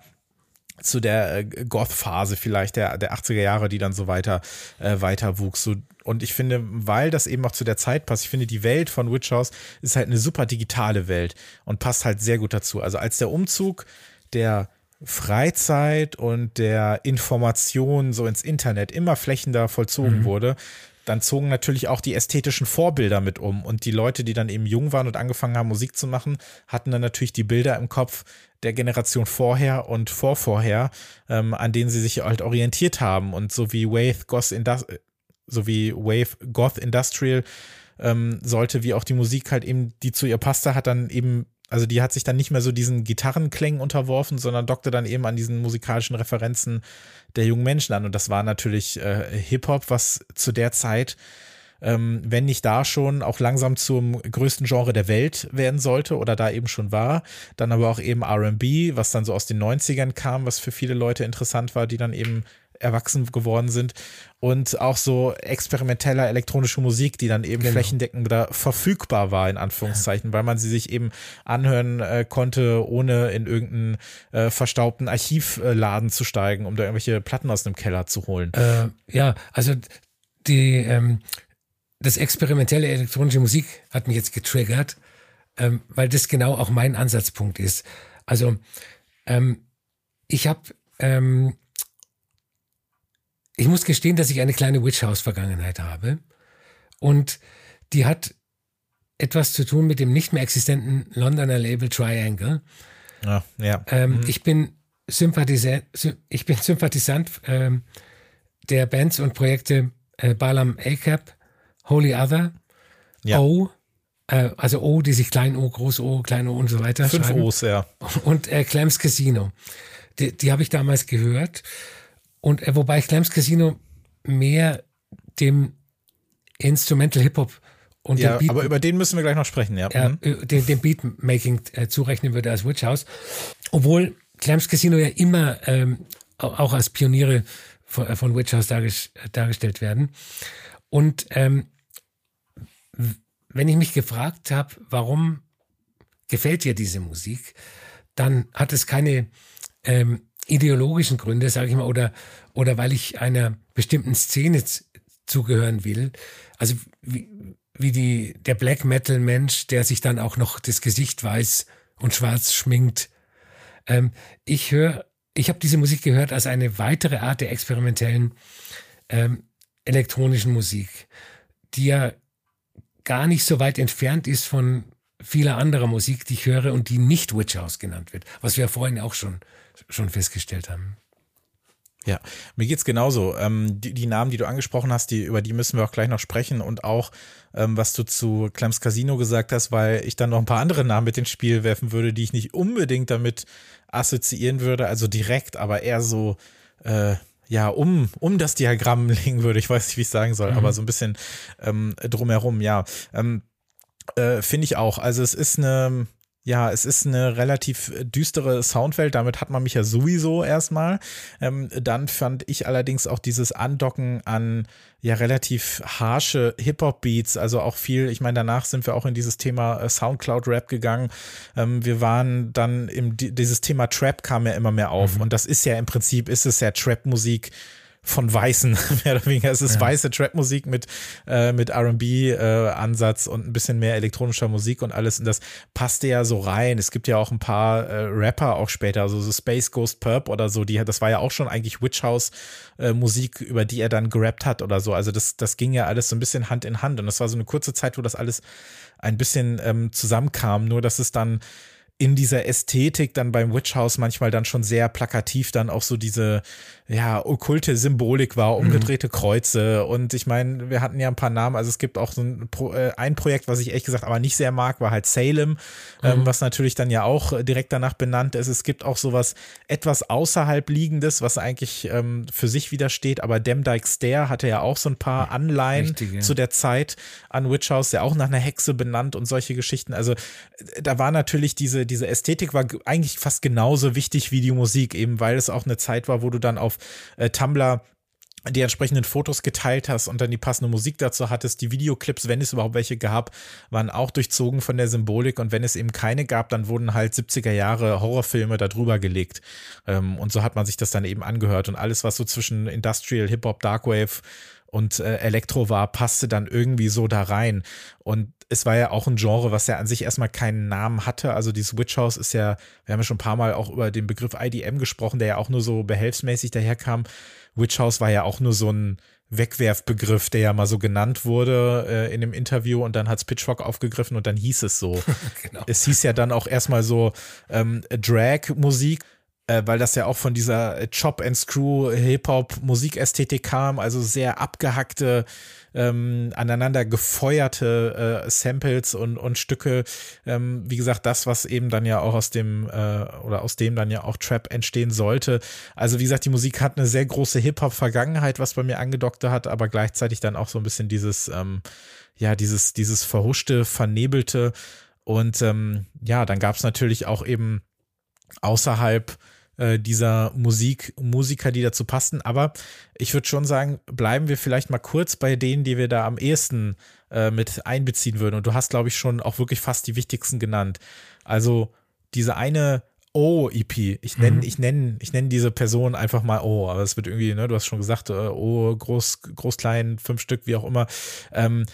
Speaker 3: zu der äh, Goth-Phase vielleicht der, der 80er Jahre, die dann so weiter, äh, weiter wuchs. So, und ich finde, weil das eben auch zu der Zeit passt, ich finde, die Welt von Witch House ist halt eine super digitale Welt und passt halt sehr gut dazu. Also als der Umzug der Freizeit und der Information so ins Internet immer flächender vollzogen mhm. wurde, dann zogen natürlich auch die ästhetischen Vorbilder mit um. Und die Leute, die dann eben jung waren und angefangen haben, Musik zu machen, hatten dann natürlich die Bilder im Kopf der Generation vorher und vorvorher, ähm, an denen sie sich halt orientiert haben. Und so wie Wave Goth, Indus so wie Wave Goth Industrial ähm, sollte, wie auch die Musik halt eben, die zu ihr passte, hat dann eben also die hat sich dann nicht mehr so diesen Gitarrenklängen unterworfen, sondern dockte dann eben an diesen musikalischen Referenzen der jungen Menschen an. Und das war natürlich äh, Hip-Hop, was zu der Zeit ähm, wenn nicht da schon, auch langsam zum größten Genre der Welt werden sollte oder da eben schon war. Dann aber auch eben RB, was dann so aus den 90ern kam, was für viele Leute interessant war, die dann eben erwachsen geworden sind und auch so experimenteller elektronische Musik, die dann eben genau. flächendeckend verfügbar war, in Anführungszeichen, weil man sie sich eben anhören äh, konnte, ohne in irgendeinen äh, verstaubten Archivladen zu steigen, um da irgendwelche Platten aus dem Keller zu holen.
Speaker 2: Äh, ja, also die, ähm, das experimentelle elektronische Musik hat mich jetzt getriggert, ähm, weil das genau auch mein Ansatzpunkt ist. Also ähm, ich habe ähm, ich muss gestehen, dass ich eine kleine Witch House Vergangenheit habe. Und die hat etwas zu tun mit dem nicht mehr existenten Londoner Label Triangle.
Speaker 3: Ja, ja.
Speaker 2: Ähm, mhm. Ich bin Sympathisant, ich bin Sympathisant ähm, der Bands und Projekte äh, Balam ACAP, Holy Other, ja. O, äh, also O, die sich klein O, groß O, klein O und so weiter
Speaker 3: Fünf
Speaker 2: schreiben.
Speaker 3: O's, ja.
Speaker 2: Und äh, Clams Casino. Die, die habe ich damals gehört. Und äh, wobei Clams Casino mehr dem Instrumental Hip-Hop und
Speaker 3: ja, Beat, aber über den müssen wir gleich noch sprechen,
Speaker 2: ja. mhm. den, den Beatmaking äh, zurechnen würde als Witch House. Obwohl Clams Casino ja immer ähm, auch als Pioniere von, äh, von Witch House dargestellt werden. Und ähm, wenn ich mich gefragt habe, warum gefällt dir diese Musik, dann hat es keine ähm, ideologischen Gründe, sage ich mal, oder, oder weil ich einer bestimmten Szene zugehören will. Also wie, wie die, der Black Metal Mensch, der sich dann auch noch das Gesicht weiß und schwarz schminkt. Ähm, ich höre, ich habe diese Musik gehört als eine weitere Art der experimentellen ähm, elektronischen Musik, die ja gar nicht so weit entfernt ist von vieler anderer Musik, die ich höre und die nicht Witch House genannt wird, was wir ja vorhin auch schon schon festgestellt haben.
Speaker 3: Ja, mir geht's genauso. Ähm, die, die, Namen, die du angesprochen hast, die, über die müssen wir auch gleich noch sprechen und auch, ähm, was du zu Clems Casino gesagt hast, weil ich dann noch ein paar andere Namen mit ins Spiel werfen würde, die ich nicht unbedingt damit assoziieren würde, also direkt, aber eher so, äh, ja, um, um das Diagramm legen würde. Ich weiß nicht, wie ich sagen soll, mhm. aber so ein bisschen ähm, drumherum, ja. Ähm, äh, Finde ich auch. Also es ist eine, ja, es ist eine relativ düstere Soundwelt, damit hat man mich ja sowieso erstmal. Ähm, dann fand ich allerdings auch dieses Andocken an ja relativ harsche Hip-Hop-Beats, also auch viel, ich meine, danach sind wir auch in dieses Thema äh, Soundcloud-Rap gegangen. Ähm, wir waren dann im, dieses Thema Trap kam ja immer mehr auf mhm. und das ist ja im Prinzip, ist es ja Trap-Musik, von Weißen, mehr oder weniger. Es ist ja. weiße Trap-Musik mit, äh, mit RB-Ansatz äh, und ein bisschen mehr elektronischer Musik und alles. Und das passte ja so rein. Es gibt ja auch ein paar äh, Rapper auch später, also so Space Ghost Perp oder so, die das war ja auch schon eigentlich Witch House äh, Musik, über die er dann gerappt hat oder so. Also das, das ging ja alles so ein bisschen Hand in Hand. Und das war so eine kurze Zeit, wo das alles ein bisschen ähm, zusammenkam. Nur, dass es dann in dieser Ästhetik dann beim Witch House manchmal dann schon sehr plakativ dann auch so diese ja okkulte Symbolik war, mhm. umgedrehte mhm. Kreuze und ich meine, wir hatten ja ein paar Namen, also es gibt auch so ein, Pro, äh, ein Projekt, was ich ehrlich gesagt aber nicht sehr mag, war halt Salem, ähm, mhm. ähm, was natürlich dann ja auch direkt danach benannt ist. Es gibt auch sowas etwas außerhalb liegendes, was eigentlich ähm, für sich widersteht, aber Demdike Stair hatte ja auch so ein paar Anleihen Richtig, ja. zu der Zeit an Witch House, der auch nach einer Hexe benannt und solche Geschichten. Also äh, da war natürlich diese diese Ästhetik war eigentlich fast genauso wichtig wie die Musik, eben weil es auch eine Zeit war, wo du dann auf äh, Tumblr die entsprechenden Fotos geteilt hast und dann die passende Musik dazu hattest. Die Videoclips, wenn es überhaupt welche gab, waren auch durchzogen von der Symbolik und wenn es eben keine gab, dann wurden halt 70er Jahre Horrorfilme darüber gelegt. Ähm, und so hat man sich das dann eben angehört und alles, was so zwischen Industrial, Hip-Hop, Darkwave und äh, Elektro war, passte dann irgendwie so da rein. Und es war ja auch ein Genre, was ja an sich erstmal keinen Namen hatte. Also die Switch House ist ja, wir haben ja schon ein paar Mal auch über den Begriff IDM gesprochen, der ja auch nur so behelfsmäßig daherkam. Witch House war ja auch nur so ein Wegwerfbegriff, der ja mal so genannt wurde äh, in dem Interview und dann hat's Pitchfork aufgegriffen und dann hieß es so. genau. Es hieß ja dann auch erstmal so ähm, Drag-Musik äh, weil das ja auch von dieser Chop and Screw Hip-Hop Musikästhetik kam, also sehr abgehackte ähm, aneinander gefeuerte äh, Samples und, und Stücke. Ähm, wie gesagt, das, was eben dann ja auch aus dem äh, oder aus dem dann ja auch Trap entstehen sollte. Also wie gesagt, die Musik hat eine sehr große Hip-Hop-Vergangenheit, was bei mir angedockt hat, aber gleichzeitig dann auch so ein bisschen dieses, ähm, ja, dieses, dieses verhuschte, vernebelte. Und ähm, ja, dann gab es natürlich auch eben außerhalb äh, dieser Musik, Musiker, die dazu passten. Aber ich würde schon sagen, bleiben wir vielleicht mal kurz bei denen, die wir da am ehesten äh, mit einbeziehen würden. Und du hast, glaube ich, schon auch wirklich fast die wichtigsten genannt. Also diese eine O-EP. Ich nenne, mhm. ich nenne, ich nenne diese Person einfach mal O, aber es wird irgendwie, ne, du hast schon gesagt, äh, O, groß, groß, klein, fünf Stück, wie auch immer. Ähm,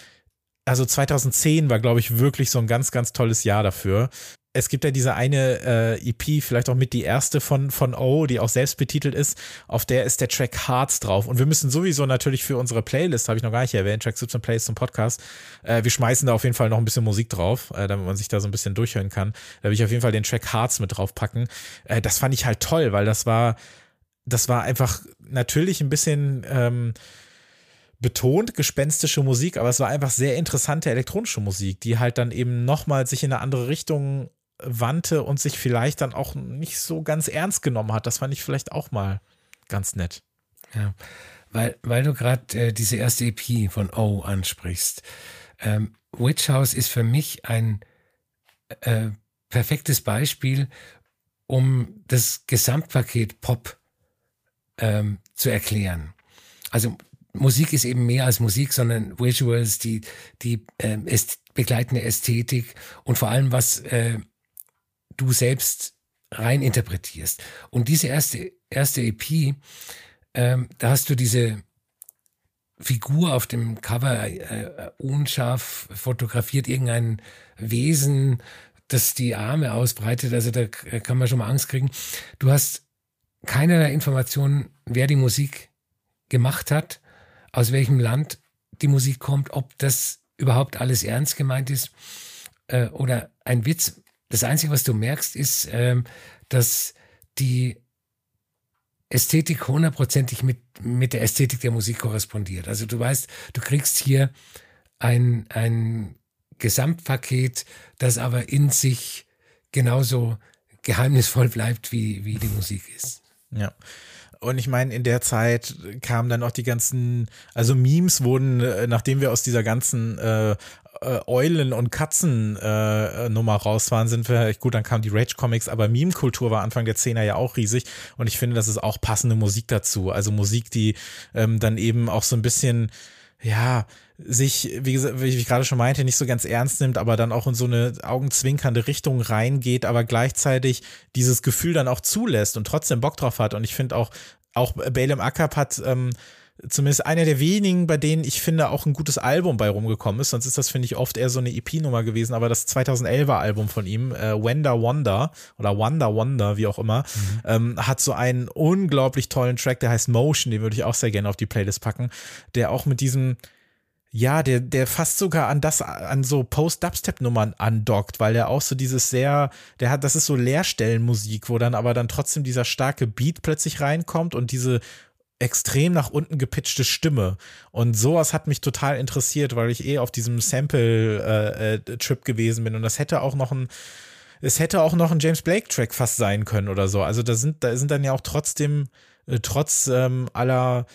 Speaker 3: also 2010 war, glaube ich, wirklich so ein ganz, ganz tolles Jahr dafür es gibt ja diese eine äh, EP, vielleicht auch mit die erste von, von O, die auch selbst betitelt ist, auf der ist der Track Hearts drauf. Und wir müssen sowieso natürlich für unsere Playlist, habe ich noch gar nicht erwähnt, Track 17 Plays zum Podcast, äh, wir schmeißen da auf jeden Fall noch ein bisschen Musik drauf, äh, damit man sich da so ein bisschen durchhören kann. Da will ich auf jeden Fall den Track Hearts mit draufpacken. Äh, das fand ich halt toll, weil das war, das war einfach natürlich ein bisschen, ähm, betont gespenstische Musik, aber es war einfach sehr interessante elektronische Musik, die halt dann eben nochmal sich in eine andere Richtung wandte und sich vielleicht dann auch nicht so ganz ernst genommen hat. Das fand ich vielleicht auch mal ganz nett.
Speaker 2: Ja, weil, weil du gerade äh, diese erste EP von O ansprichst. Ähm, Witch House ist für mich ein äh, perfektes Beispiel, um das Gesamtpaket Pop ähm, zu erklären. Also Musik ist eben mehr als Musik, sondern Visuals, die, die äh, begleitende Ästhetik und vor allem, was äh, du selbst rein interpretierst. Und diese erste, erste EP, ähm, da hast du diese Figur auf dem Cover äh, unscharf fotografiert, irgendein Wesen, das die Arme ausbreitet. Also da kann man schon mal Angst kriegen. Du hast keinerlei Informationen, wer die Musik gemacht hat, aus welchem Land die Musik kommt, ob das überhaupt alles ernst gemeint ist äh, oder ein Witz. Das Einzige, was du merkst, ist, ähm, dass die Ästhetik hundertprozentig mit, mit der Ästhetik der Musik korrespondiert. Also du weißt, du kriegst hier ein, ein Gesamtpaket, das aber in sich genauso geheimnisvoll bleibt, wie, wie die Musik ist.
Speaker 3: Ja. Und ich meine, in der Zeit kamen dann auch die ganzen, also Memes wurden, äh, nachdem wir aus dieser ganzen äh, äh, Eulen- und Katzen-Nummer äh, raus waren, sind wir, gut, dann kamen die Rage-Comics, aber Meme-Kultur war Anfang der Zehner ja auch riesig und ich finde, das ist auch passende Musik dazu. Also Musik, die ähm, dann eben auch so ein bisschen, ja, sich, wie, gesagt, wie ich gerade schon meinte, nicht so ganz ernst nimmt, aber dann auch in so eine augenzwinkernde Richtung reingeht, aber gleichzeitig dieses Gefühl dann auch zulässt und trotzdem Bock drauf hat. Und ich finde auch, auch Balaam Akab hat ähm, zumindest einer der wenigen, bei denen ich finde, auch ein gutes Album bei rumgekommen ist. Sonst ist das, finde ich, oft eher so eine EP-Nummer gewesen. Aber das 2011er Album von ihm, äh, Wonder Wonder oder Wonder Wonder, wie auch immer, mhm. ähm, hat so einen unglaublich tollen Track, der heißt Motion, den würde ich auch sehr gerne auf die Playlist packen, der auch mit diesem ja, der, der fast sogar an das, an so Post-Dubstep-Nummern andockt, weil der auch so dieses sehr, der hat, das ist so Leerstellenmusik, wo dann aber dann trotzdem dieser starke Beat plötzlich reinkommt und diese extrem nach unten gepitchte Stimme. Und sowas hat mich total interessiert, weil ich eh auf diesem Sample-Trip äh, äh, gewesen bin. Und das hätte auch noch ein, es hätte auch noch ein James Blake-Track fast sein können oder so. Also da sind, da sind dann ja auch trotzdem, äh, trotz ähm, aller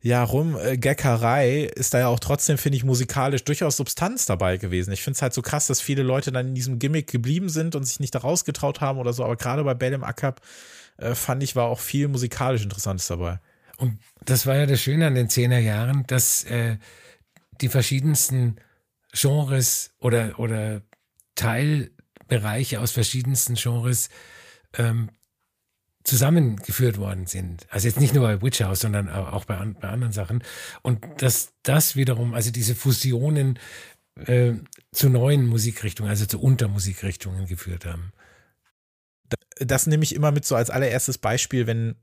Speaker 3: ja, Rumgeckerei ist da ja auch trotzdem, finde ich, musikalisch durchaus Substanz dabei gewesen. Ich finde es halt so krass, dass viele Leute dann in diesem Gimmick geblieben sind und sich nicht da rausgetraut haben oder so. Aber gerade bei Bell im Akab äh, fand ich, war auch viel musikalisch Interessantes dabei.
Speaker 2: Und das war ja das Schöne an den Zehnerjahren, dass äh, die verschiedensten Genres oder, oder Teilbereiche aus verschiedensten Genres ähm, zusammengeführt worden sind. Also jetzt nicht nur bei Witch House, sondern auch bei, bei anderen Sachen. Und dass das wiederum, also diese Fusionen äh, zu neuen Musikrichtungen, also zu Untermusikrichtungen geführt haben.
Speaker 3: Das nehme ich immer mit so als allererstes Beispiel, wenn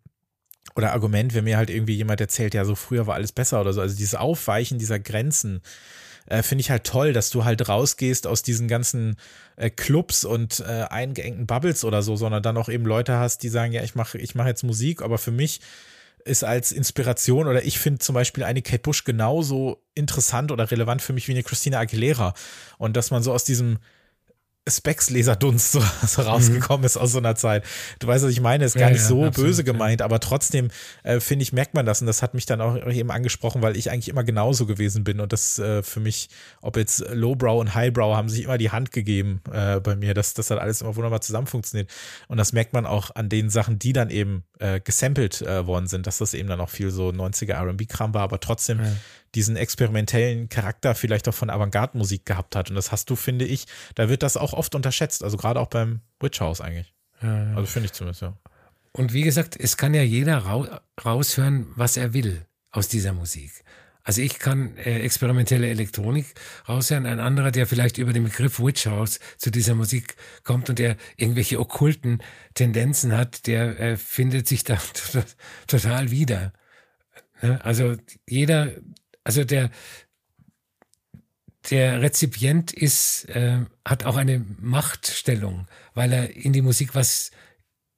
Speaker 3: oder Argument, wenn mir halt irgendwie jemand erzählt, ja, so früher war alles besser oder so. Also dieses Aufweichen dieser Grenzen äh, finde ich halt toll, dass du halt rausgehst aus diesen ganzen äh, Clubs und äh, eingeengten Bubbles oder so, sondern dann auch eben Leute hast, die sagen, ja, ich mache ich mach jetzt Musik, aber für mich ist als Inspiration oder ich finde zum Beispiel eine Kate Bush genauso interessant oder relevant für mich wie eine Christina Aguilera. Und dass man so aus diesem Specs-Laserdunst so, so rausgekommen mhm. ist aus so einer Zeit. Du weißt, was ich meine, ist gar ja, nicht so absolut, böse gemeint, ja. aber trotzdem äh, finde ich, merkt man das. Und das hat mich dann auch eben angesprochen, weil ich eigentlich immer genauso gewesen bin. Und das äh, für mich, ob jetzt Lowbrow und Highbrow haben sich immer die Hand gegeben äh, bei mir, dass das hat alles immer wunderbar zusammen funktioniert. Und das merkt man auch an den Sachen, die dann eben äh, gesampelt äh, worden sind, dass das eben dann auch viel so 90er R&B-Kram war, aber trotzdem ja diesen experimentellen Charakter vielleicht auch von Avantgarde-Musik gehabt hat. Und das hast du, finde ich, da wird das auch oft unterschätzt. Also gerade auch beim Witch House eigentlich. Ja, ja. Also finde ich zumindest, ja.
Speaker 2: Und wie gesagt, es kann ja jeder raushören, was er will aus dieser Musik. Also ich kann äh, experimentelle Elektronik raushören, ein anderer, der vielleicht über den Begriff Witch House zu dieser Musik kommt und der irgendwelche okkulten Tendenzen hat, der äh, findet sich da total wieder. Also jeder also der, der Rezipient ist, äh, hat auch eine Machtstellung, weil er in die Musik was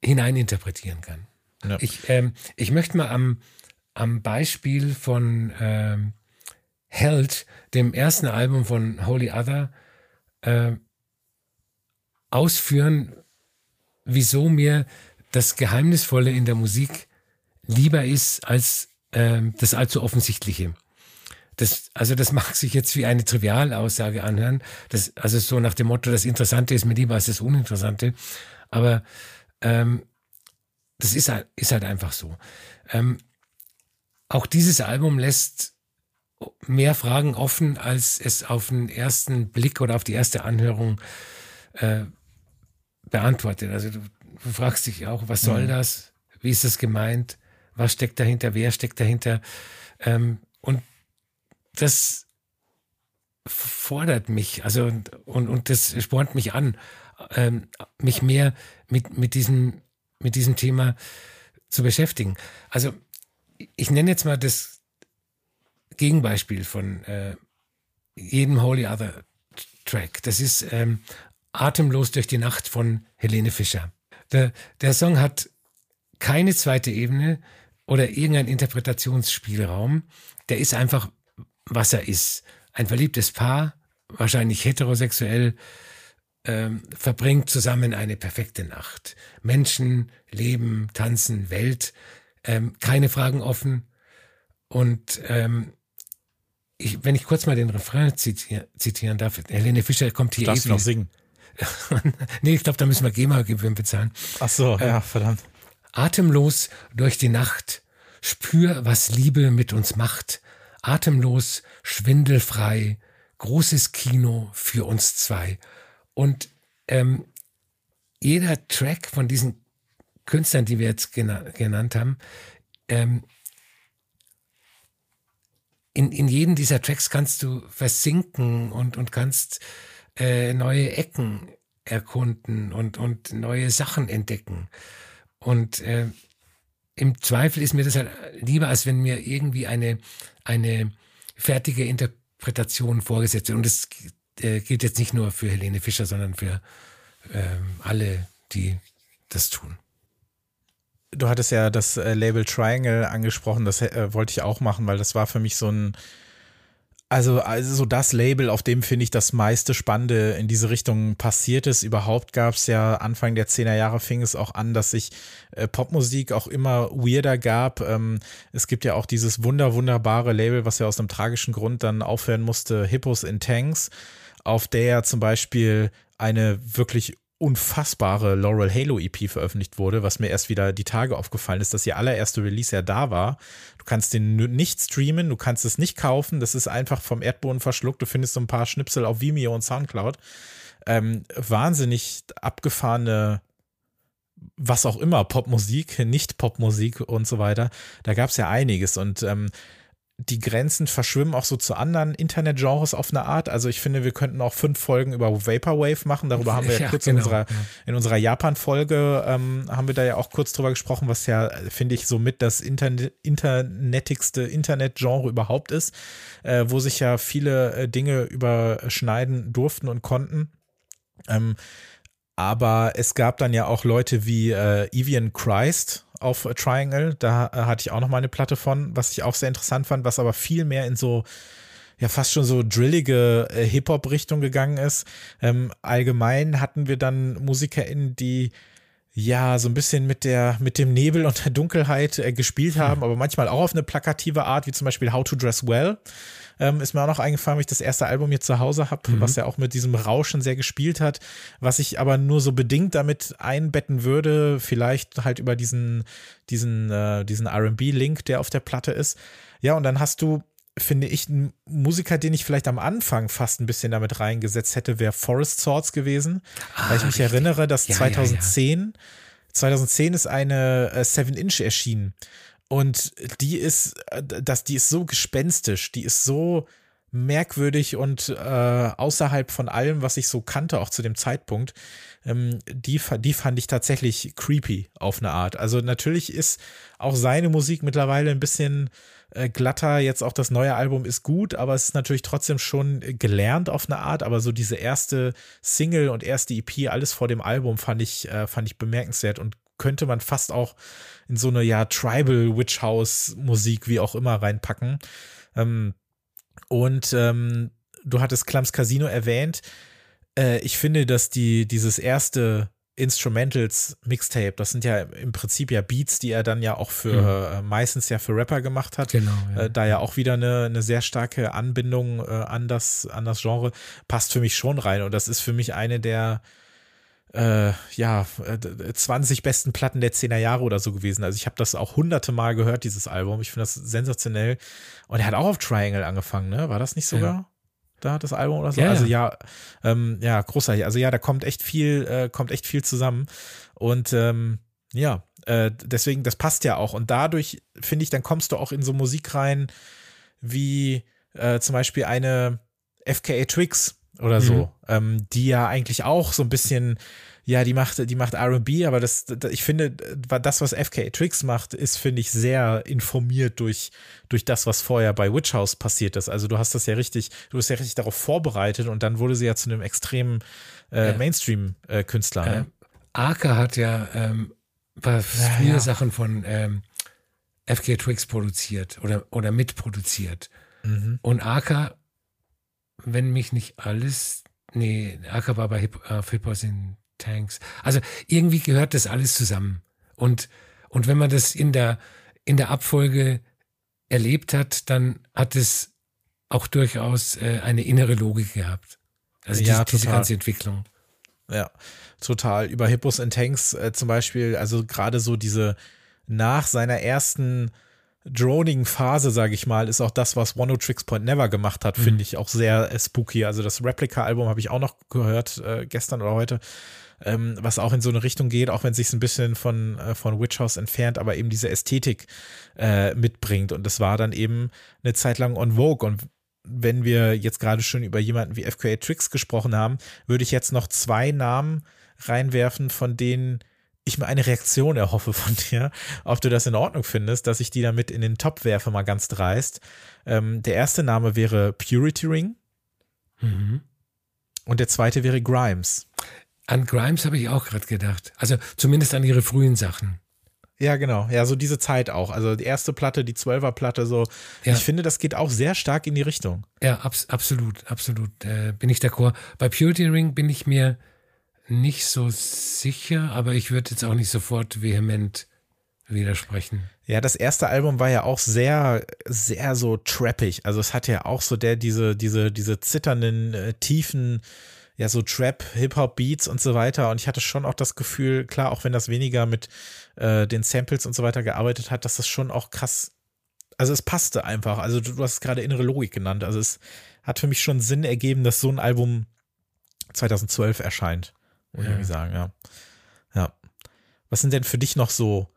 Speaker 2: hineininterpretieren kann. Ja. Ich, ähm, ich möchte mal am, am Beispiel von ähm, Held, dem ersten Album von Holy Other, äh, ausführen, wieso mir das Geheimnisvolle in der Musik lieber ist als äh, das allzu offensichtliche. Das, also das mag sich jetzt wie eine Trivialaussage anhören. Das, also so nach dem Motto, das Interessante ist mir lieber als das Uninteressante. Aber ähm, das ist halt, ist halt einfach so. Ähm, auch dieses Album lässt mehr Fragen offen, als es auf den ersten Blick oder auf die erste Anhörung äh, beantwortet. Also du, du, fragst dich auch, was soll mhm. das? Wie ist das gemeint? Was steckt dahinter? Wer steckt dahinter? Ähm, und das fordert mich, also und, und das spornt mich an, ähm, mich mehr mit, mit, diesem, mit diesem Thema zu beschäftigen. Also ich nenne jetzt mal das Gegenbeispiel von äh, jedem Holy Other Track. Das ist ähm, Atemlos durch die Nacht von Helene Fischer. Der, der Song hat keine zweite Ebene oder irgendeinen Interpretationsspielraum. Der ist einfach was er ist. Ein verliebtes Paar, wahrscheinlich heterosexuell, ähm, verbringt zusammen eine perfekte Nacht. Menschen, Leben, Tanzen, Welt, ähm, keine Fragen offen. Und ähm, ich, wenn ich kurz mal den Refrain zitier, zitieren darf, Helene Fischer kommt hier.
Speaker 3: Darfst eh du noch singen?
Speaker 2: nee, ich glaube, da müssen wir GEMA-Gebühren bezahlen.
Speaker 3: Ach so, ja, ähm, verdammt.
Speaker 2: Atemlos durch die Nacht, spür, was Liebe mit uns macht atemlos, schwindelfrei, großes Kino für uns zwei. Und ähm, jeder Track von diesen Künstlern, die wir jetzt gena genannt haben, ähm, in, in jedem dieser Tracks kannst du versinken und, und kannst äh, neue Ecken erkunden und, und neue Sachen entdecken. Und äh, im Zweifel ist mir das halt lieber, als wenn mir irgendwie eine, eine fertige Interpretation vorgesetzt wird. Und das äh, gilt jetzt nicht nur für Helene Fischer, sondern für ähm, alle, die das tun.
Speaker 3: Du hattest ja das äh, Label Triangle angesprochen, das äh, wollte ich auch machen, weil das war für mich so ein also, also so das Label, auf dem finde ich das meiste Spannende in diese Richtung passiert ist. Überhaupt gab es ja Anfang der 10er Jahre fing es auch an, dass sich äh, Popmusik auch immer weirder gab. Ähm, es gibt ja auch dieses wunder, wunderbare Label, was ja aus einem tragischen Grund dann aufhören musste, Hippos in Tanks, auf der zum Beispiel eine wirklich unfassbare Laurel Halo EP veröffentlicht wurde, was mir erst wieder die Tage aufgefallen ist, dass ihr allererste Release ja da war. Du kannst den nicht streamen, du kannst es nicht kaufen, das ist einfach vom Erdboden verschluckt. Du findest so ein paar Schnipsel auf Vimeo und Soundcloud. Ähm, wahnsinnig abgefahrene, was auch immer, Popmusik, nicht Popmusik und so weiter. Da gab es ja einiges und ähm, die Grenzen verschwimmen auch so zu anderen Internetgenres auf eine Art. Also ich finde, wir könnten auch fünf Folgen über Vaporwave machen. Darüber haben wir ja, kurz genau, in unserer, in unserer Japan-Folge ähm, haben wir da ja auch kurz drüber gesprochen, was ja, finde ich, somit das Internet, internetigste Internetgenre überhaupt ist, äh, wo sich ja viele äh, Dinge überschneiden durften und konnten. Ähm, aber es gab dann ja auch Leute wie äh, Evian Christ, auf Triangle. Da äh, hatte ich auch noch mal eine Platte von, was ich auch sehr interessant fand, was aber viel mehr in so ja fast schon so drillige äh, Hip-Hop-Richtung gegangen ist. Ähm, allgemein hatten wir dann MusikerInnen, die ja so ein bisschen mit der mit dem Nebel und der Dunkelheit äh, gespielt haben, hm. aber manchmal auch auf eine plakative Art, wie zum Beispiel How to Dress Well. Ähm, ist mir auch noch eingefallen, weil ich das erste Album hier zu Hause habe, mhm. was ja auch mit diesem Rauschen sehr gespielt hat, was ich aber nur so bedingt damit einbetten würde, vielleicht halt über diesen, diesen, äh, diesen RB-Link, der auf der Platte ist. Ja, und dann hast du finde ich, ein Musiker, den ich vielleicht am Anfang fast ein bisschen damit reingesetzt hätte, wäre Forest Swords gewesen. Ah, weil ich mich richtig. erinnere, dass ja, 2010, ja, ja. 2010 ist eine äh, Seven Inch erschienen. Und die ist, äh, das, die ist so gespenstisch, die ist so merkwürdig und äh, außerhalb von allem, was ich so kannte, auch zu dem Zeitpunkt, ähm, die, die fand ich tatsächlich creepy auf eine Art. Also natürlich ist auch seine Musik mittlerweile ein bisschen äh, glatter. Jetzt auch das neue Album ist gut, aber es ist natürlich trotzdem schon gelernt auf eine Art. Aber so diese erste Single und erste EP, alles vor dem Album, fand ich, äh, fand ich bemerkenswert und könnte man fast auch in so eine ja Tribal Witch House Musik wie auch immer reinpacken. Ähm, und ähm, du hattest Clams Casino erwähnt. Äh, ich finde, dass die dieses erste Instrumentals Mixtape, das sind ja im Prinzip ja Beats, die er dann ja auch für mhm. äh, meistens ja für Rapper gemacht hat. Genau. Ja. Äh, da ja auch wieder eine, eine sehr starke Anbindung äh, an das an das Genre passt für mich schon rein und das ist für mich eine der äh, ja, 20 äh, besten Platten der 10er Jahre oder so gewesen. Also ich habe das auch hunderte Mal gehört, dieses Album. Ich finde das sensationell. Und er hat auch auf Triangle angefangen, ne? War das nicht sogar? Ja. Da das Album oder so? Ja, also ja, ähm, ja, großartig. Also ja, da kommt echt viel, äh, kommt echt viel zusammen. Und ähm, ja, äh, deswegen, das passt ja auch. Und dadurch, finde ich, dann kommst du auch in so Musik rein, wie äh, zum Beispiel eine FKA Twix, oder so, mhm. ähm, die ja eigentlich auch so ein bisschen, ja, die macht, die macht R&B, aber das, das, ich finde, das, was FKA Tricks macht, ist, finde ich, sehr informiert durch, durch das, was vorher bei Witch House passiert ist. Also du hast das ja richtig, du bist ja richtig darauf vorbereitet und dann wurde sie ja zu einem extremen äh, Mainstream-Künstler. Äh, ne?
Speaker 2: Arca hat ja ähm, ja, viele ja. Sachen von ähm, FK Twix produziert oder, oder mitproduziert. Mhm. Und Arca wenn mich nicht alles, nee, bei Hip, äh, Hippos in Tanks. Also irgendwie gehört das alles zusammen. Und, und wenn man das in der, in der Abfolge erlebt hat, dann hat es auch durchaus äh, eine innere Logik gehabt. Also ja, die, diese ganze Entwicklung.
Speaker 3: Ja, total. Über Hippos in Tanks äh, zum Beispiel, also gerade so diese nach seiner ersten dronigen Phase, sage ich mal, ist auch das, was One Tricks Point Never gemacht hat, mhm. finde ich auch sehr äh, spooky. Also das Replica-Album habe ich auch noch gehört, äh, gestern oder heute, ähm, was auch in so eine Richtung geht, auch wenn es sich ein bisschen von, äh, von Witch House entfernt, aber eben diese Ästhetik äh, mitbringt. Und das war dann eben eine Zeit lang on Vogue. Und wenn wir jetzt gerade schon über jemanden wie FKA Tricks gesprochen haben, würde ich jetzt noch zwei Namen reinwerfen, von denen ich mir eine Reaktion erhoffe von dir, ob du das in Ordnung findest, dass ich die damit in den Top werfe, mal ganz dreist. Ähm, der erste Name wäre Purity Ring. Mhm. Und der zweite wäre Grimes.
Speaker 2: An Grimes habe ich auch gerade gedacht. Also zumindest an ihre frühen Sachen.
Speaker 3: Ja, genau. Ja, so diese Zeit auch. Also die erste Platte, die Zwölferplatte, so. Ja. Ich finde, das geht auch sehr stark in die Richtung.
Speaker 2: Ja, abs absolut, absolut. Äh, bin ich d'accord. Bei Purity Ring bin ich mir nicht so sicher, aber ich würde jetzt auch nicht sofort vehement widersprechen.
Speaker 3: Ja, das erste Album war ja auch sehr, sehr so trappig. Also es hat ja auch so der, diese, diese, diese zitternden, äh, tiefen, ja, so Trap, Hip-Hop-Beats und so weiter. Und ich hatte schon auch das Gefühl, klar, auch wenn das weniger mit äh, den Samples und so weiter gearbeitet hat, dass das schon auch krass, also es passte einfach. Also du, du hast gerade innere Logik genannt. Also es hat für mich schon Sinn ergeben, dass so ein Album 2012 erscheint. Muss ja. ich sagen, ja. Ja. Was sind denn für dich noch so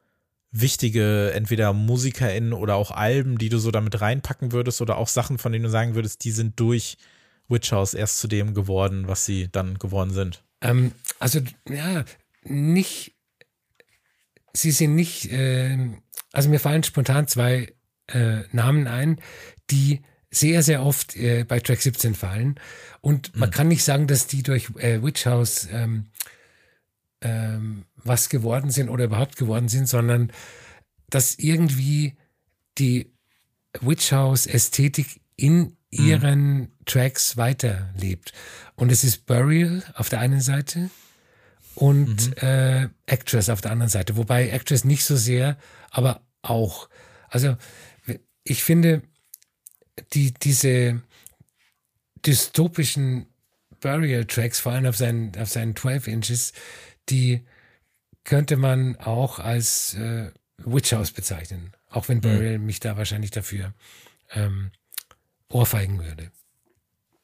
Speaker 3: wichtige, entweder MusikerInnen oder auch Alben, die du so damit reinpacken würdest oder auch Sachen, von denen du sagen würdest, die sind durch Witch House erst zu dem geworden, was sie dann geworden sind?
Speaker 2: Ähm, also, ja, nicht, sie sind nicht, äh, also mir fallen spontan zwei äh, Namen ein, die sehr, sehr oft äh, bei Track 17 fallen. Und man mhm. kann nicht sagen, dass die durch äh, Witch House ähm, ähm, was geworden sind oder überhaupt geworden sind, sondern dass irgendwie die Witch House Ästhetik in mhm. ihren mhm. Tracks weiterlebt. Und es ist Burial auf der einen Seite und mhm. äh, Actress auf der anderen Seite. Wobei Actress nicht so sehr, aber auch. Also ich finde, die, diese dystopischen Burial-Tracks, vor allem auf seinen, auf seinen 12 Inches, die könnte man auch als äh, Witch House bezeichnen. Auch wenn mhm. Burial mhm. mich da wahrscheinlich dafür ähm, ohrfeigen würde.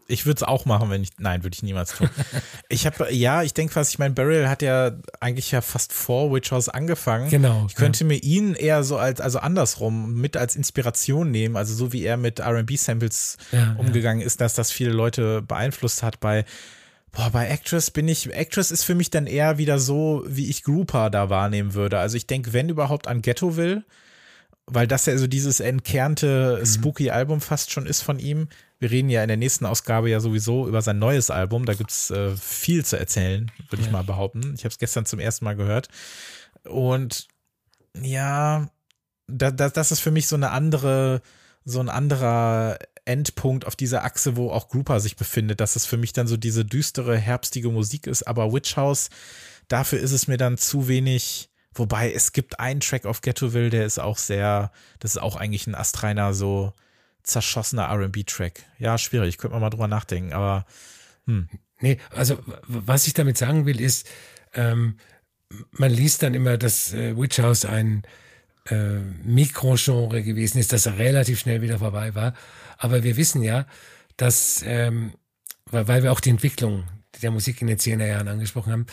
Speaker 3: Ich würde es auch machen, wenn ich. Nein, würde ich niemals tun. ich habe, ja, ich denke was ich meine, Burial hat ja eigentlich ja fast vor Witch House angefangen.
Speaker 2: Genau.
Speaker 3: Ich könnte ja. mir ihn eher so als, also andersrum, mit als Inspiration nehmen, also so wie er mit RB-Samples ja, umgegangen ja. ist, dass das viele Leute beeinflusst hat. Bei, boah, bei Actress bin ich, Actress ist für mich dann eher wieder so, wie ich Grouper da wahrnehmen würde. Also ich denke, wenn überhaupt an Ghetto will, weil das ja so dieses entkernte mhm. spooky Album fast schon ist von ihm. Wir reden ja in der nächsten Ausgabe ja sowieso über sein neues Album. Da gibt's äh, viel zu erzählen, würde ja. ich mal behaupten. Ich habe es gestern zum ersten Mal gehört. Und ja, da, da, das ist für mich so eine andere, so ein anderer Endpunkt auf dieser Achse, wo auch Grouper sich befindet, dass es für mich dann so diese düstere, herbstige Musik ist. Aber Witch House, dafür ist es mir dann zu wenig Wobei es gibt einen Track auf Ghettoville, der ist auch sehr, das ist auch eigentlich ein astreiner, so zerschossener RB-Track. Ja, schwierig, könnte man mal drüber nachdenken, aber hm.
Speaker 2: Nee, also was ich damit sagen will, ist, ähm, man liest dann immer, dass äh, Witch House ein äh, Mikrogenre gewesen ist, das relativ schnell wieder vorbei war. Aber wir wissen ja, dass, ähm, weil, wir auch die Entwicklung der Musik in den 10er Jahren angesprochen haben,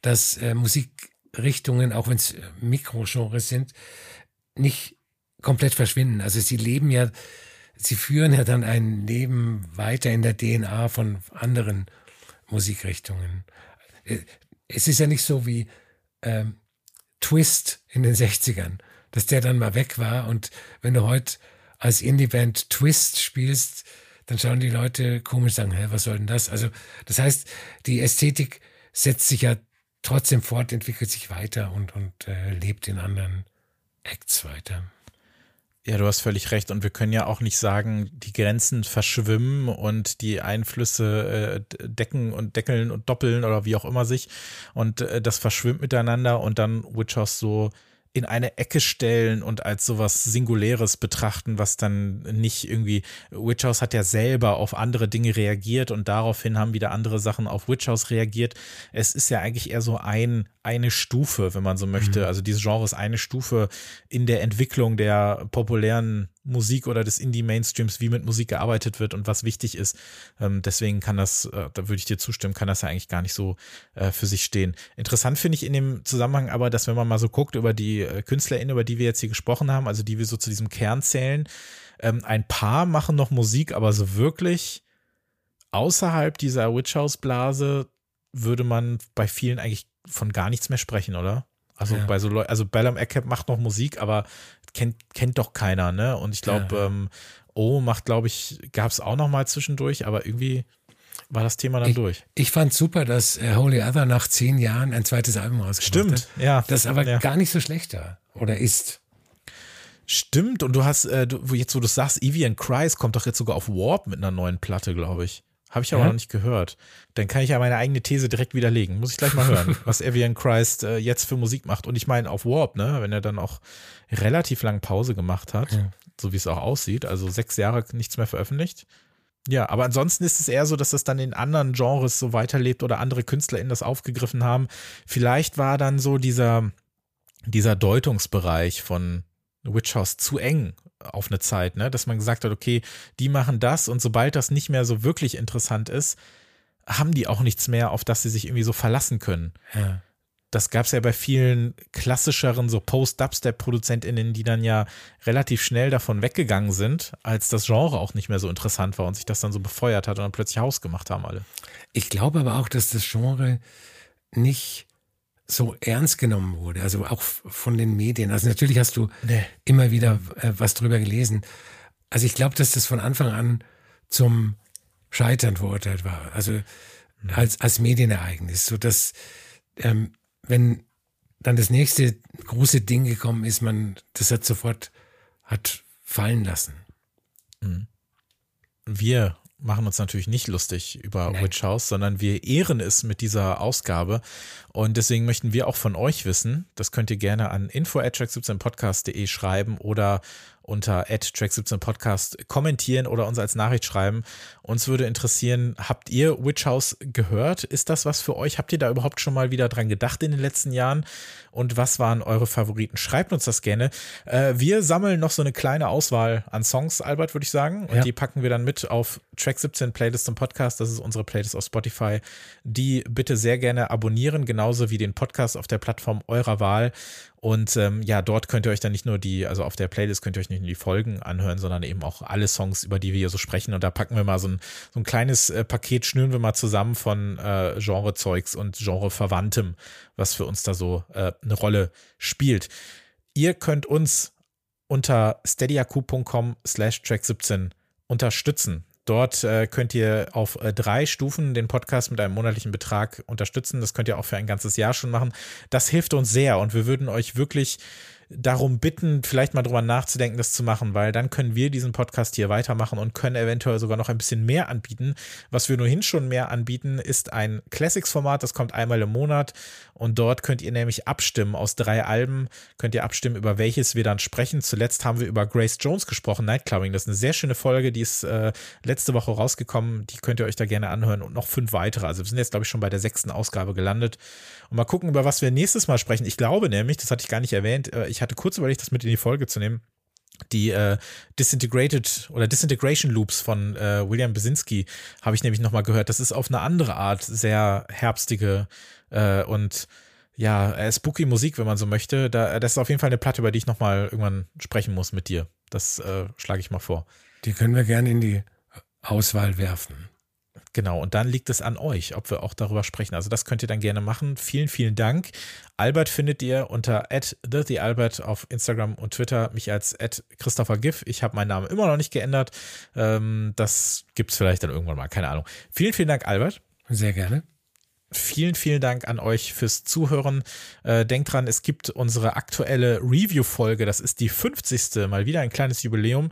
Speaker 2: dass äh, Musik Richtungen, auch wenn es äh, Mikrogenres sind, nicht komplett verschwinden. Also sie leben ja, sie führen ja dann ein Leben weiter in der DNA von anderen Musikrichtungen. Äh, es ist ja nicht so wie ähm, Twist in den 60ern, dass der dann mal weg war und wenn du heute als Indie-Band Twist spielst, dann schauen die Leute komisch sagen, hä, was soll denn das? Also das heißt, die Ästhetik setzt sich ja trotzdem fortentwickelt sich weiter und, und äh, lebt in anderen Acts weiter.
Speaker 3: Ja, du hast völlig recht. Und wir können ja auch nicht sagen, die Grenzen verschwimmen und die Einflüsse äh, decken und deckeln und doppeln oder wie auch immer sich. Und äh, das verschwimmt miteinander und dann Witch House so in eine Ecke stellen und als sowas Singuläres betrachten, was dann nicht irgendwie, Witch House hat ja selber auf andere Dinge reagiert und daraufhin haben wieder andere Sachen auf Witch House reagiert. Es ist ja eigentlich eher so ein, eine Stufe, wenn man so möchte. Mhm. Also dieses Genre ist eine Stufe in der Entwicklung der populären Musik oder des Indie-Mainstreams, wie mit Musik gearbeitet wird und was wichtig ist. Ähm, deswegen kann das, äh, da würde ich dir zustimmen, kann das ja eigentlich gar nicht so äh, für sich stehen. Interessant finde ich in dem Zusammenhang aber, dass wenn man mal so guckt über die äh, KünstlerInnen, über die wir jetzt hier gesprochen haben, also die wir so zu diesem Kern zählen, ähm, ein paar machen noch Musik, aber so wirklich außerhalb dieser Witch House Blase würde man bei vielen eigentlich von gar nichts mehr sprechen, oder? Also ja. bei so Leuten, also Bellum Eckcap macht noch Musik, aber kennt, kennt doch keiner, ne? Und ich glaube, ja. ähm, Oh macht, glaube ich, gab es auch noch mal zwischendurch, aber irgendwie war das Thema dann
Speaker 2: ich,
Speaker 3: durch.
Speaker 2: Ich fand super, dass äh, Holy Other nach zehn Jahren ein zweites Album rausgebracht
Speaker 3: Stimmt,
Speaker 2: hat.
Speaker 3: ja.
Speaker 2: Das aber
Speaker 3: ja.
Speaker 2: gar nicht so schlecht war oder ist.
Speaker 3: Stimmt, und du hast, äh, du, jetzt wo du sagst, Evie and Christ kommt doch jetzt sogar auf Warp mit einer neuen Platte, glaube ich. Habe ich aber ja? noch nicht gehört. Dann kann ich ja meine eigene These direkt widerlegen. Muss ich gleich mal hören, was Evian Christ äh, jetzt für Musik macht. Und ich meine auf Warp, ne, wenn er dann auch relativ lang Pause gemacht hat, ja. so wie es auch aussieht, also sechs Jahre nichts mehr veröffentlicht. Ja, aber ansonsten ist es eher so, dass das dann in anderen Genres so weiterlebt oder andere KünstlerInnen das aufgegriffen haben. Vielleicht war dann so dieser, dieser Deutungsbereich von Witch House zu eng auf eine Zeit, ne? Dass man gesagt hat, okay, die machen das und sobald das nicht mehr so wirklich interessant ist, haben die auch nichts mehr, auf das sie sich irgendwie so verlassen können.
Speaker 2: Ja.
Speaker 3: das gab es ja bei vielen klassischeren, so Post-Dubstep-ProduzentInnen, die dann ja relativ schnell davon weggegangen sind, als das Genre auch nicht mehr so interessant war und sich das dann so befeuert hat und dann plötzlich Haus gemacht haben alle.
Speaker 2: Ich glaube aber auch, dass das Genre nicht so ernst genommen wurde, also auch von den Medien. Also natürlich hast du nee. immer wieder äh, was drüber gelesen. Also ich glaube, dass das von Anfang an zum Scheitern verurteilt war. Also mhm. als, als Medienereignis, so dass ähm, wenn dann das nächste große Ding gekommen ist, man das hat sofort hat fallen lassen.
Speaker 3: Mhm. Wir machen uns natürlich nicht lustig über Nein. Witch House, sondern wir ehren es mit dieser Ausgabe. Und deswegen möchten wir auch von euch wissen, das könnt ihr gerne an info.track17podcast.de schreiben oder unter track17podcast kommentieren oder uns als Nachricht schreiben. Uns würde interessieren, habt ihr Witch House gehört? Ist das was für euch? Habt ihr da überhaupt schon mal wieder dran gedacht in den letzten Jahren? Und was waren eure Favoriten? Schreibt uns das gerne. Äh, wir sammeln noch so eine kleine Auswahl an Songs, Albert, würde ich sagen. Und ja. die packen wir dann mit auf Track 17 Playlist im Podcast. Das ist unsere Playlist auf Spotify. Die bitte sehr gerne abonnieren, genauso wie den Podcast auf der Plattform eurer Wahl. Und ähm, ja, dort könnt ihr euch dann nicht nur die, also auf der Playlist könnt ihr euch nicht nur die Folgen anhören, sondern eben auch alle Songs, über die wir hier so sprechen. Und da packen wir mal so ein, so ein kleines äh, Paket, schnüren wir mal zusammen von äh, Genrezeugs und Genreverwandtem, was für uns da so äh, eine Rolle spielt. Ihr könnt uns unter steadyaq.com slash track 17 unterstützen. Dort äh, könnt ihr auf äh, drei Stufen den Podcast mit einem monatlichen Betrag unterstützen. Das könnt ihr auch für ein ganzes Jahr schon machen. Das hilft uns sehr und wir würden euch wirklich darum bitten, vielleicht mal drüber nachzudenken, das zu machen, weil dann können wir diesen Podcast hier weitermachen und können eventuell sogar noch ein bisschen mehr anbieten. Was wir ohnehin schon mehr anbieten, ist ein Classics-Format, das kommt einmal im Monat und dort könnt ihr nämlich abstimmen. Aus drei Alben könnt ihr abstimmen, über welches wir dann sprechen. Zuletzt haben wir über Grace Jones gesprochen, Nightclubbing. Das ist eine sehr schöne Folge, die ist äh, letzte Woche rausgekommen. Die könnt ihr euch da gerne anhören und noch fünf weitere. Also wir sind jetzt, glaube ich, schon bei der sechsten Ausgabe gelandet. Und mal gucken, über was wir nächstes Mal sprechen. Ich glaube nämlich, das hatte ich gar nicht erwähnt, äh, ich hatte kurz überlegt, das mit in die Folge zu nehmen die äh, Disintegrated oder Disintegration Loops von äh, William Besinski habe ich nämlich nochmal gehört. Das ist auf eine andere Art sehr herbstige äh, und ja, spooky Musik, wenn man so möchte. Da, das ist auf jeden Fall eine Platte, über die ich nochmal irgendwann sprechen muss mit dir. Das äh, schlage ich mal vor.
Speaker 2: Die können wir gerne in die Auswahl werfen.
Speaker 3: Genau, und dann liegt es an euch, ob wir auch darüber sprechen. Also das könnt ihr dann gerne machen. Vielen, vielen Dank. Albert findet ihr unter @thealbert auf Instagram und Twitter, mich als Christopher Giff. Ich habe meinen Namen immer noch nicht geändert. Ähm, das gibt's vielleicht dann irgendwann mal, keine Ahnung. Vielen, vielen Dank, Albert.
Speaker 2: Sehr gerne.
Speaker 3: Vielen, vielen Dank an euch fürs Zuhören. Äh, denkt dran, es gibt unsere aktuelle Review-Folge. Das ist die 50. Mal wieder ein kleines Jubiläum.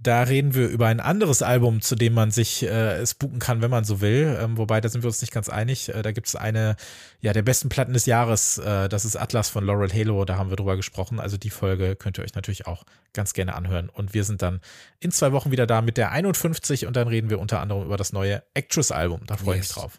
Speaker 3: Da reden wir über ein anderes Album, zu dem man sich äh, spooken kann, wenn man so will. Ähm, wobei, da sind wir uns nicht ganz einig. Äh, da gibt es eine, ja, der besten Platten des Jahres. Äh, das ist Atlas von Laurel Halo. Da haben wir drüber gesprochen. Also die Folge könnt ihr euch natürlich auch ganz gerne anhören. Und wir sind dann in zwei Wochen wieder da mit der 51 und dann reden wir unter anderem über das neue Actress-Album. Da freue ich yes. mich drauf.